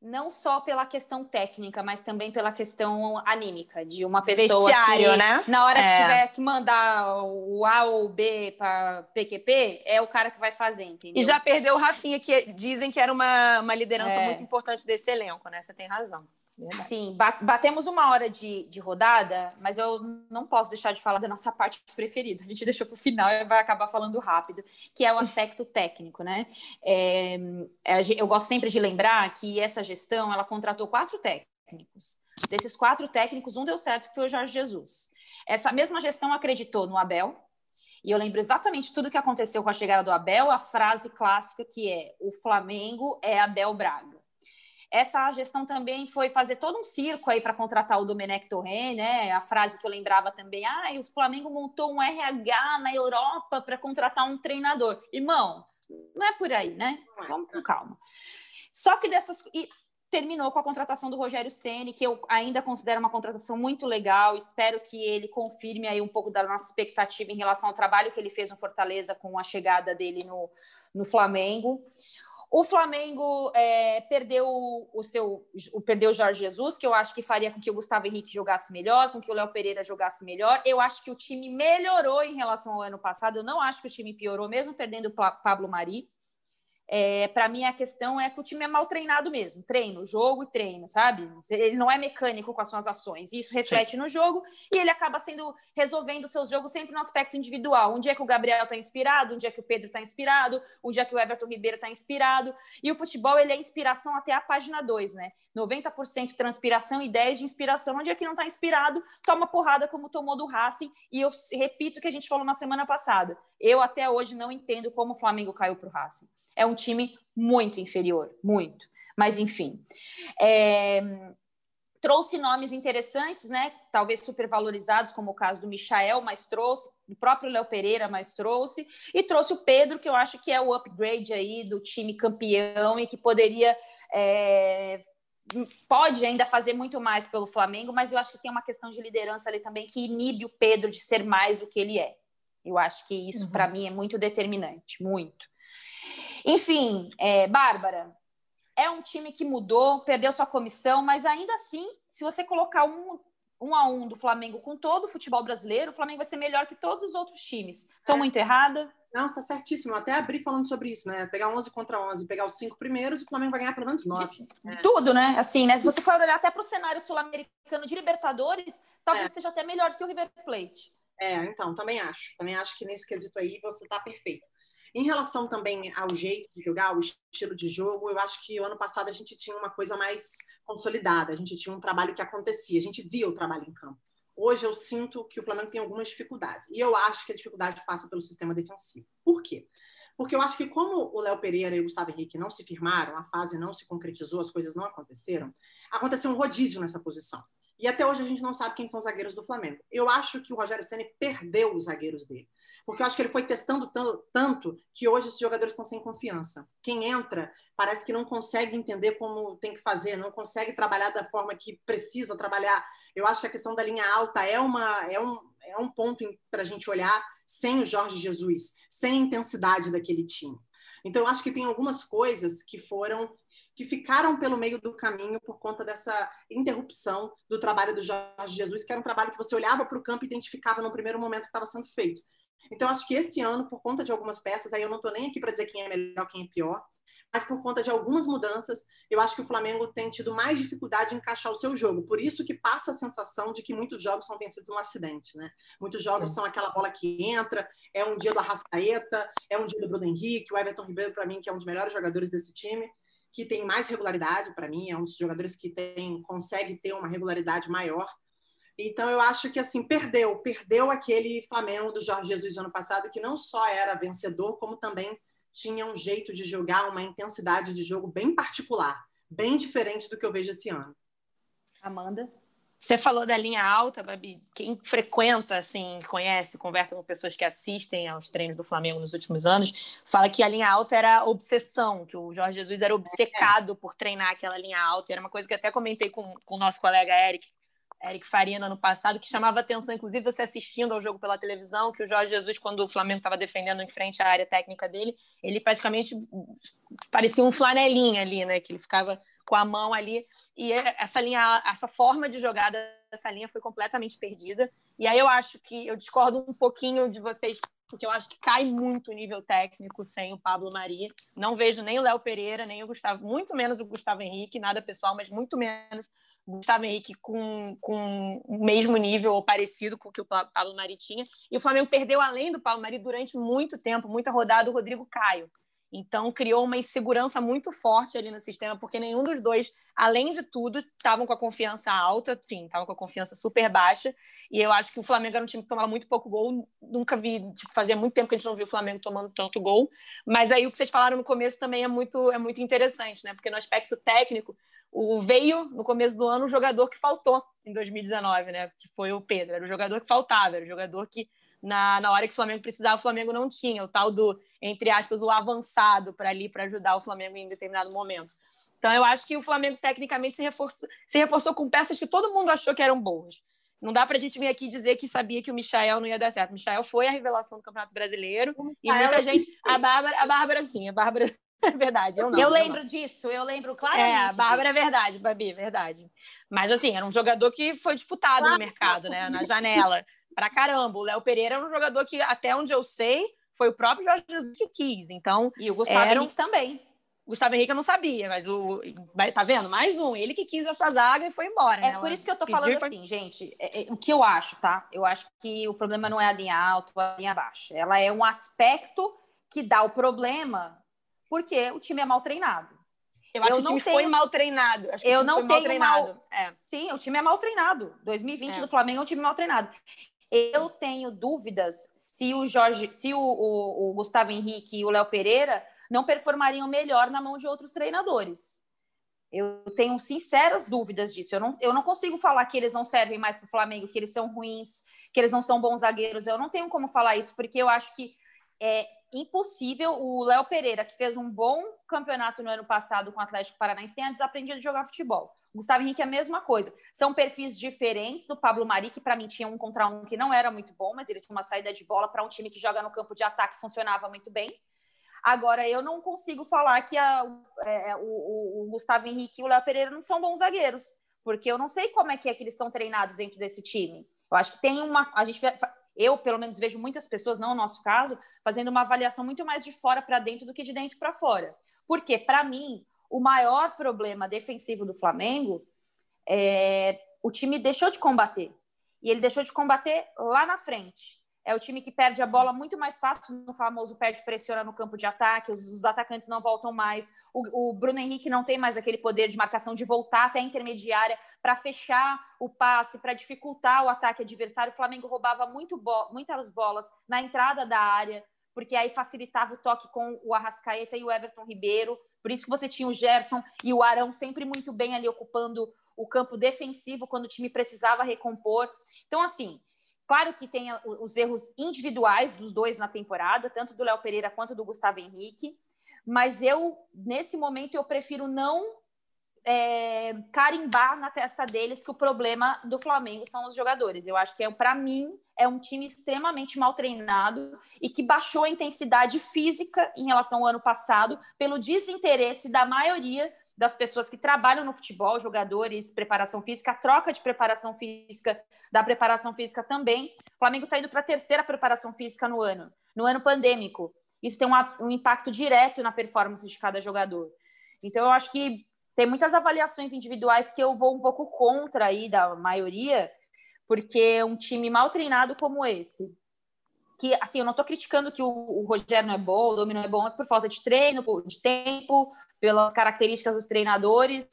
não só pela questão técnica, mas também pela questão anímica de uma pessoa
Vestiário,
que
né?
na hora é. que tiver que mandar o A ou o B para PQP, é o cara que vai fazer, entendeu?
E já perdeu o Rafinha, que dizem que era uma, uma liderança é. muito importante desse elenco, né? Você tem razão.
Verdade. Sim, batemos uma hora de, de rodada, mas eu não posso deixar de falar da nossa parte preferida. A gente deixou para o final e vai acabar falando rápido, que é o aspecto técnico, né? É, é eu gosto sempre de lembrar que essa gestão ela contratou quatro técnicos. Desses quatro técnicos, um deu certo, que foi o Jorge Jesus. Essa mesma gestão acreditou no Abel, e eu lembro exatamente tudo que aconteceu com a chegada do Abel, a frase clássica que é: o Flamengo é Abel Braga. Essa gestão também foi fazer todo um circo aí para contratar o Domenech Torre, né? A frase que eu lembrava também, ah, o Flamengo montou um RH na Europa para contratar um treinador. Irmão, não é por aí, né? Vamos com calma. Só que dessas e terminou com a contratação do Rogério Ceni, que eu ainda considero uma contratação muito legal. Espero que ele confirme aí um pouco da nossa expectativa em relação ao trabalho que ele fez no Fortaleza com a chegada dele no, no Flamengo. O Flamengo é, perdeu o seu, o, perdeu o Jorge Jesus, que eu acho que faria com que o Gustavo Henrique jogasse melhor, com que o Léo Pereira jogasse melhor. Eu acho que o time melhorou em relação ao ano passado. Eu não acho que o time piorou, mesmo perdendo o Pablo Mari. É, para mim, a questão é que o time é mal treinado mesmo. Treino, jogo e treino, sabe? Ele não é mecânico com as suas ações. Isso reflete Sim. no jogo e ele acaba sendo resolvendo seus jogos sempre no aspecto individual. Um dia que o Gabriel está inspirado, um dia que o Pedro está inspirado, um dia que o Everton Ribeiro está inspirado. E o futebol, ele é inspiração até a página 2, né? 90% transpiração e 10% de inspiração. Um dia que não está inspirado, toma porrada como tomou do Racing. E eu repito o que a gente falou na semana passada. Eu até hoje não entendo como o Flamengo caiu para o Racing. É um time muito inferior, muito. Mas, enfim. É... Trouxe nomes interessantes, né? Talvez supervalorizados, como o caso do Michael, mas trouxe, o próprio Léo Pereira, mas trouxe, e trouxe o Pedro, que eu acho que é o upgrade aí do time campeão e que poderia é, pode ainda fazer muito mais pelo Flamengo, mas eu acho que tem uma questão de liderança ali também que inibe o Pedro de ser mais o que ele é. Eu acho que isso, uhum. para mim, é muito determinante, muito. Enfim, é, Bárbara, é um time que mudou, perdeu sua comissão, mas ainda assim, se você colocar um, um a um do Flamengo com todo o futebol brasileiro, o Flamengo vai ser melhor que todos os outros times. Estou é. muito errada?
Não, está certíssimo. Eu até abri falando sobre isso, né? Pegar 11 contra 11, pegar os cinco primeiros, o Flamengo vai ganhar pelo menos 9.
É. Tudo, né? Assim, né? Se você for olhar até para o cenário sul-americano de Libertadores, talvez é. seja até melhor que o River Plate.
É, então, também acho. Também acho que nesse quesito aí você está perfeito. Em relação também ao jeito de jogar, o estilo de jogo, eu acho que o ano passado a gente tinha uma coisa mais consolidada, a gente tinha um trabalho que acontecia, a gente via o trabalho em campo. Hoje eu sinto que o Flamengo tem algumas dificuldades. E eu acho que a dificuldade passa pelo sistema defensivo. Por quê? Porque eu acho que como o Léo Pereira e o Gustavo Henrique não se firmaram, a fase não se concretizou, as coisas não aconteceram, aconteceu um rodízio nessa posição. E até hoje a gente não sabe quem são os zagueiros do Flamengo. Eu acho que o Rogério Ceni perdeu os zagueiros dele. Porque eu acho que ele foi testando tanto que hoje esses jogadores estão sem confiança. Quem entra parece que não consegue entender como tem que fazer, não consegue trabalhar da forma que precisa trabalhar. Eu acho que a questão da linha alta é, uma, é, um, é um ponto para a gente olhar sem o Jorge Jesus, sem a intensidade daquele time. Então, eu acho que tem algumas coisas que foram, que ficaram pelo meio do caminho por conta dessa interrupção do trabalho do Jorge Jesus, que era um trabalho que você olhava para o campo e identificava no primeiro momento que estava sendo feito. Então, acho que esse ano, por conta de algumas peças, aí eu não estou nem aqui para dizer quem é melhor, quem é pior, mas por conta de algumas mudanças, eu acho que o Flamengo tem tido mais dificuldade em encaixar o seu jogo. Por isso que passa a sensação de que muitos jogos são vencidos num acidente, né? Muitos jogos é. são aquela bola que entra, é um dia do Arrascaeta, é um dia do Bruno Henrique, o Everton Ribeiro, para mim, que é um dos melhores jogadores desse time, que tem mais regularidade, para mim, é um dos jogadores que tem, consegue ter uma regularidade maior. Então, eu acho que, assim, perdeu. Perdeu aquele Flamengo do Jorge Jesus ano passado, que não só era vencedor, como também tinha um jeito de jogar, uma intensidade de jogo bem particular, bem diferente do que eu vejo esse ano.
Amanda?
Você falou da linha alta, Babi. Quem frequenta, assim, conhece, conversa com pessoas que assistem aos treinos do Flamengo nos últimos anos, fala que a linha alta era obsessão, que o Jorge Jesus era obcecado por treinar aquela linha alta. E era uma coisa que até comentei com, com o nosso colega Eric, Eric Faria no ano passado, que chamava atenção, inclusive você assistindo ao jogo pela televisão, que o Jorge Jesus, quando o Flamengo estava defendendo em frente à área técnica dele, ele praticamente parecia um flanelinha ali, né? Que ele ficava com a mão ali. E essa linha, essa forma de jogada dessa linha foi completamente perdida. E aí eu acho que eu discordo um pouquinho de vocês porque eu acho que cai muito o nível técnico sem o Pablo Mari. Não vejo nem o Léo Pereira, nem o Gustavo, muito menos o Gustavo Henrique, nada pessoal, mas muito menos o Gustavo Henrique com, com o mesmo nível ou parecido com o que o Pablo Mari tinha. E o Flamengo perdeu, além do Pablo Mari, durante muito tempo, muita rodada, o Rodrigo Caio. Então, criou uma insegurança muito forte ali no sistema, porque nenhum dos dois, além de tudo, estavam com a confiança alta, enfim, estavam com a confiança super baixa. E eu acho que o Flamengo era um time que tomava muito pouco gol. Nunca vi, tipo, fazia muito tempo que a gente não viu o Flamengo tomando tanto gol. Mas aí o que vocês falaram no começo também é muito, é muito interessante, né? Porque no aspecto técnico, o veio no começo do ano um jogador que faltou em 2019, né? Que foi o Pedro. Era o jogador que faltava, era o jogador que na, na hora que o Flamengo precisava, o Flamengo não tinha, o tal do, entre aspas, o avançado para ali, para ajudar o Flamengo em determinado momento. Então, eu acho que o Flamengo, tecnicamente, se reforçou, se reforçou com peças que todo mundo achou que eram boas. Não dá para a gente vir aqui dizer que sabia que o Michael não ia dar certo. O Michael foi a revelação do Campeonato Brasileiro e muita gente. A Bárbara, a Bárbara, sim, a Bárbara. É verdade, eu não.
Eu
lembro
não. disso, eu lembro claramente. É,
a Bárbara
disso.
é verdade, Babi, verdade. Mas assim, era um jogador que foi disputado claro. no mercado, né? Na janela pra caramba. O Léo Pereira é um jogador que, até onde eu sei, foi o próprio Jorge Jesus que quis. Então,
e o Gustavo Henrique também.
O Gustavo Henrique eu não sabia, mas o. Tá vendo? Mais um. Ele que quis essa zaga e foi embora.
É
né?
por isso que eu tô falando foi... assim, gente. É, é, o que eu acho, tá? Eu acho que o problema não é a linha alta ou a linha baixa. Ela é um aspecto que dá o problema porque o time é mal treinado.
Eu acho eu que o time tenho... foi mal treinado. Eu não tenho mal...
É. Sim, o time é mal treinado. 2020 é. do Flamengo é um time mal treinado. Eu tenho dúvidas se o Jorge, se o, o, o Gustavo Henrique e o Léo Pereira não performariam melhor na mão de outros treinadores. Eu tenho sinceras dúvidas disso. Eu não, eu não consigo falar que eles não servem mais para o Flamengo, que eles são ruins, que eles não são bons zagueiros. Eu não tenho como falar isso, porque eu acho que é impossível o Léo Pereira, que fez um bom campeonato no ano passado com o Atlético Paranaense, tenha desaprendido de jogar futebol. O Gustavo Henrique é a mesma coisa. São perfis diferentes do Pablo Mari, que para mim tinha um contra um que não era muito bom, mas ele tinha uma saída de bola para um time que joga no campo de ataque funcionava muito bem. Agora, eu não consigo falar que a, é, é o, o, Gustavo Henrique e o Léo Pereira não são bons zagueiros, porque eu não sei como é que é que eles estão treinados dentro desse time. Eu acho que tem uma. A gente eu, pelo menos, vejo muitas pessoas, não o nosso caso, fazendo uma avaliação muito mais de fora para dentro do que de dentro para fora. Porque, para mim, o maior problema defensivo do Flamengo é o time deixou de combater. E ele deixou de combater lá na frente. É o time que perde a bola muito mais fácil no famoso perde pressiona no campo de ataque, os, os atacantes não voltam mais. O, o, Bruno Henrique não tem mais aquele poder de marcação de voltar até a intermediária para fechar o passe, para dificultar o ataque adversário. O Flamengo roubava muito bo muitas bolas na entrada da área, porque aí facilitava o toque com o Arrascaeta e o Everton Ribeiro. Por isso que você tinha o Gerson e o Arão sempre muito bem ali ocupando o campo defensivo quando o time precisava recompor. Então, assim, Claro que tem os erros individuais dos dois na temporada, tanto do Léo Pereira quanto do Gustavo Henrique, mas eu, nesse momento, eu prefiro não é, carimbar na testa deles que o problema do Flamengo são os jogadores. Eu acho que, é, para mim, é um time extremamente mal treinado e que baixou a intensidade física em relação ao ano passado pelo desinteresse da maioria das pessoas que trabalham no futebol, jogadores, preparação física, a troca de preparação física, da preparação física também. O Flamengo está indo para a terceira preparação física no ano, no ano pandêmico. Isso tem um, um impacto direto na performance de cada jogador. Então, eu acho que tem muitas avaliações individuais que eu vou um pouco contra aí da maioria, porque um time mal treinado como esse, que assim, eu não estou criticando que o, o, Rogério não é bom, o Domino não é bom, é por falta de treino, de tempo, pelas características dos treinadores.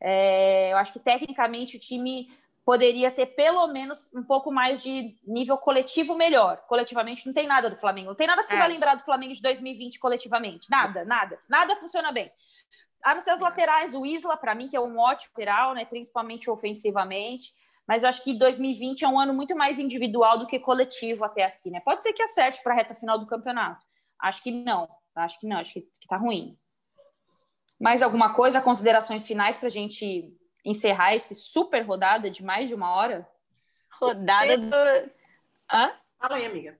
É, eu acho que tecnicamente o time poderia ter pelo menos um pouco mais de nível coletivo melhor. Coletivamente não tem nada do Flamengo. Não tem nada que você é. vai lembrar do Flamengo de 2020 coletivamente. Nada, nada. Nada funciona bem. A não ser as laterais, o Isla, para mim, que é um ótimo lateral, né? principalmente ofensivamente. Mas eu acho que 2020 é um ano muito mais individual do que coletivo até aqui, né? Pode ser que acerte para a reta final do campeonato. Acho que não. Acho que não, acho que, que tá ruim. Mais alguma coisa, considerações finais para a gente encerrar esse super rodada de mais de uma hora?
Rodada do. Hã?
Fala aí, amiga.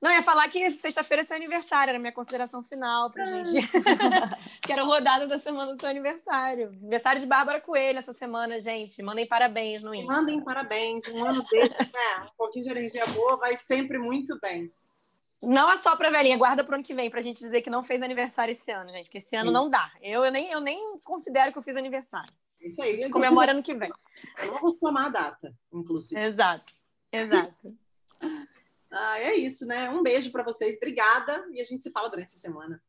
Não, ia falar que sexta-feira é seu aniversário, era minha consideração final pra gente. que era rodada da semana do seu aniversário. Aniversário de Bárbara Coelho essa semana, gente. Mandem parabéns no Insta.
Mandem parabéns. Um ano dele, né? Um pouquinho de energia boa vai sempre muito bem.
Não é só pra velhinha, guarda pro ano que vem, pra gente dizer que não fez aniversário esse ano, gente. Porque esse ano Sim. não dá. Eu, eu, nem, eu nem considero que eu fiz aniversário.
Isso aí.
Comemora ano que vem.
Eu não vou tomar a data, inclusive.
Exato, exato.
ah, é isso, né? Um beijo para vocês. Obrigada. E a gente se fala durante a semana.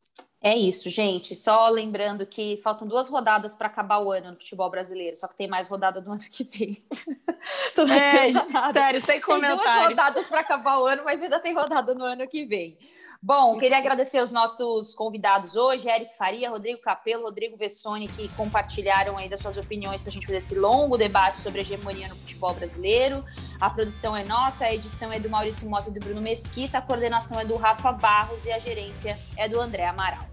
É isso, gente. Só lembrando que faltam duas rodadas para acabar o ano no futebol brasileiro, só que tem mais rodada do ano que vem.
Tô é, sério, sem comentários.
Tem duas rodadas para acabar o ano, mas ainda tem rodada no ano que vem. Bom, queria agradecer os nossos convidados hoje, Eric Faria, Rodrigo Capelo, Rodrigo Vessoni, que compartilharam aí das suas opiniões para a gente fazer esse longo debate sobre a hegemonia no futebol brasileiro. A produção é nossa, a edição é do Maurício Mota e do Bruno Mesquita, a coordenação é do Rafa Barros e a gerência é do André Amaral.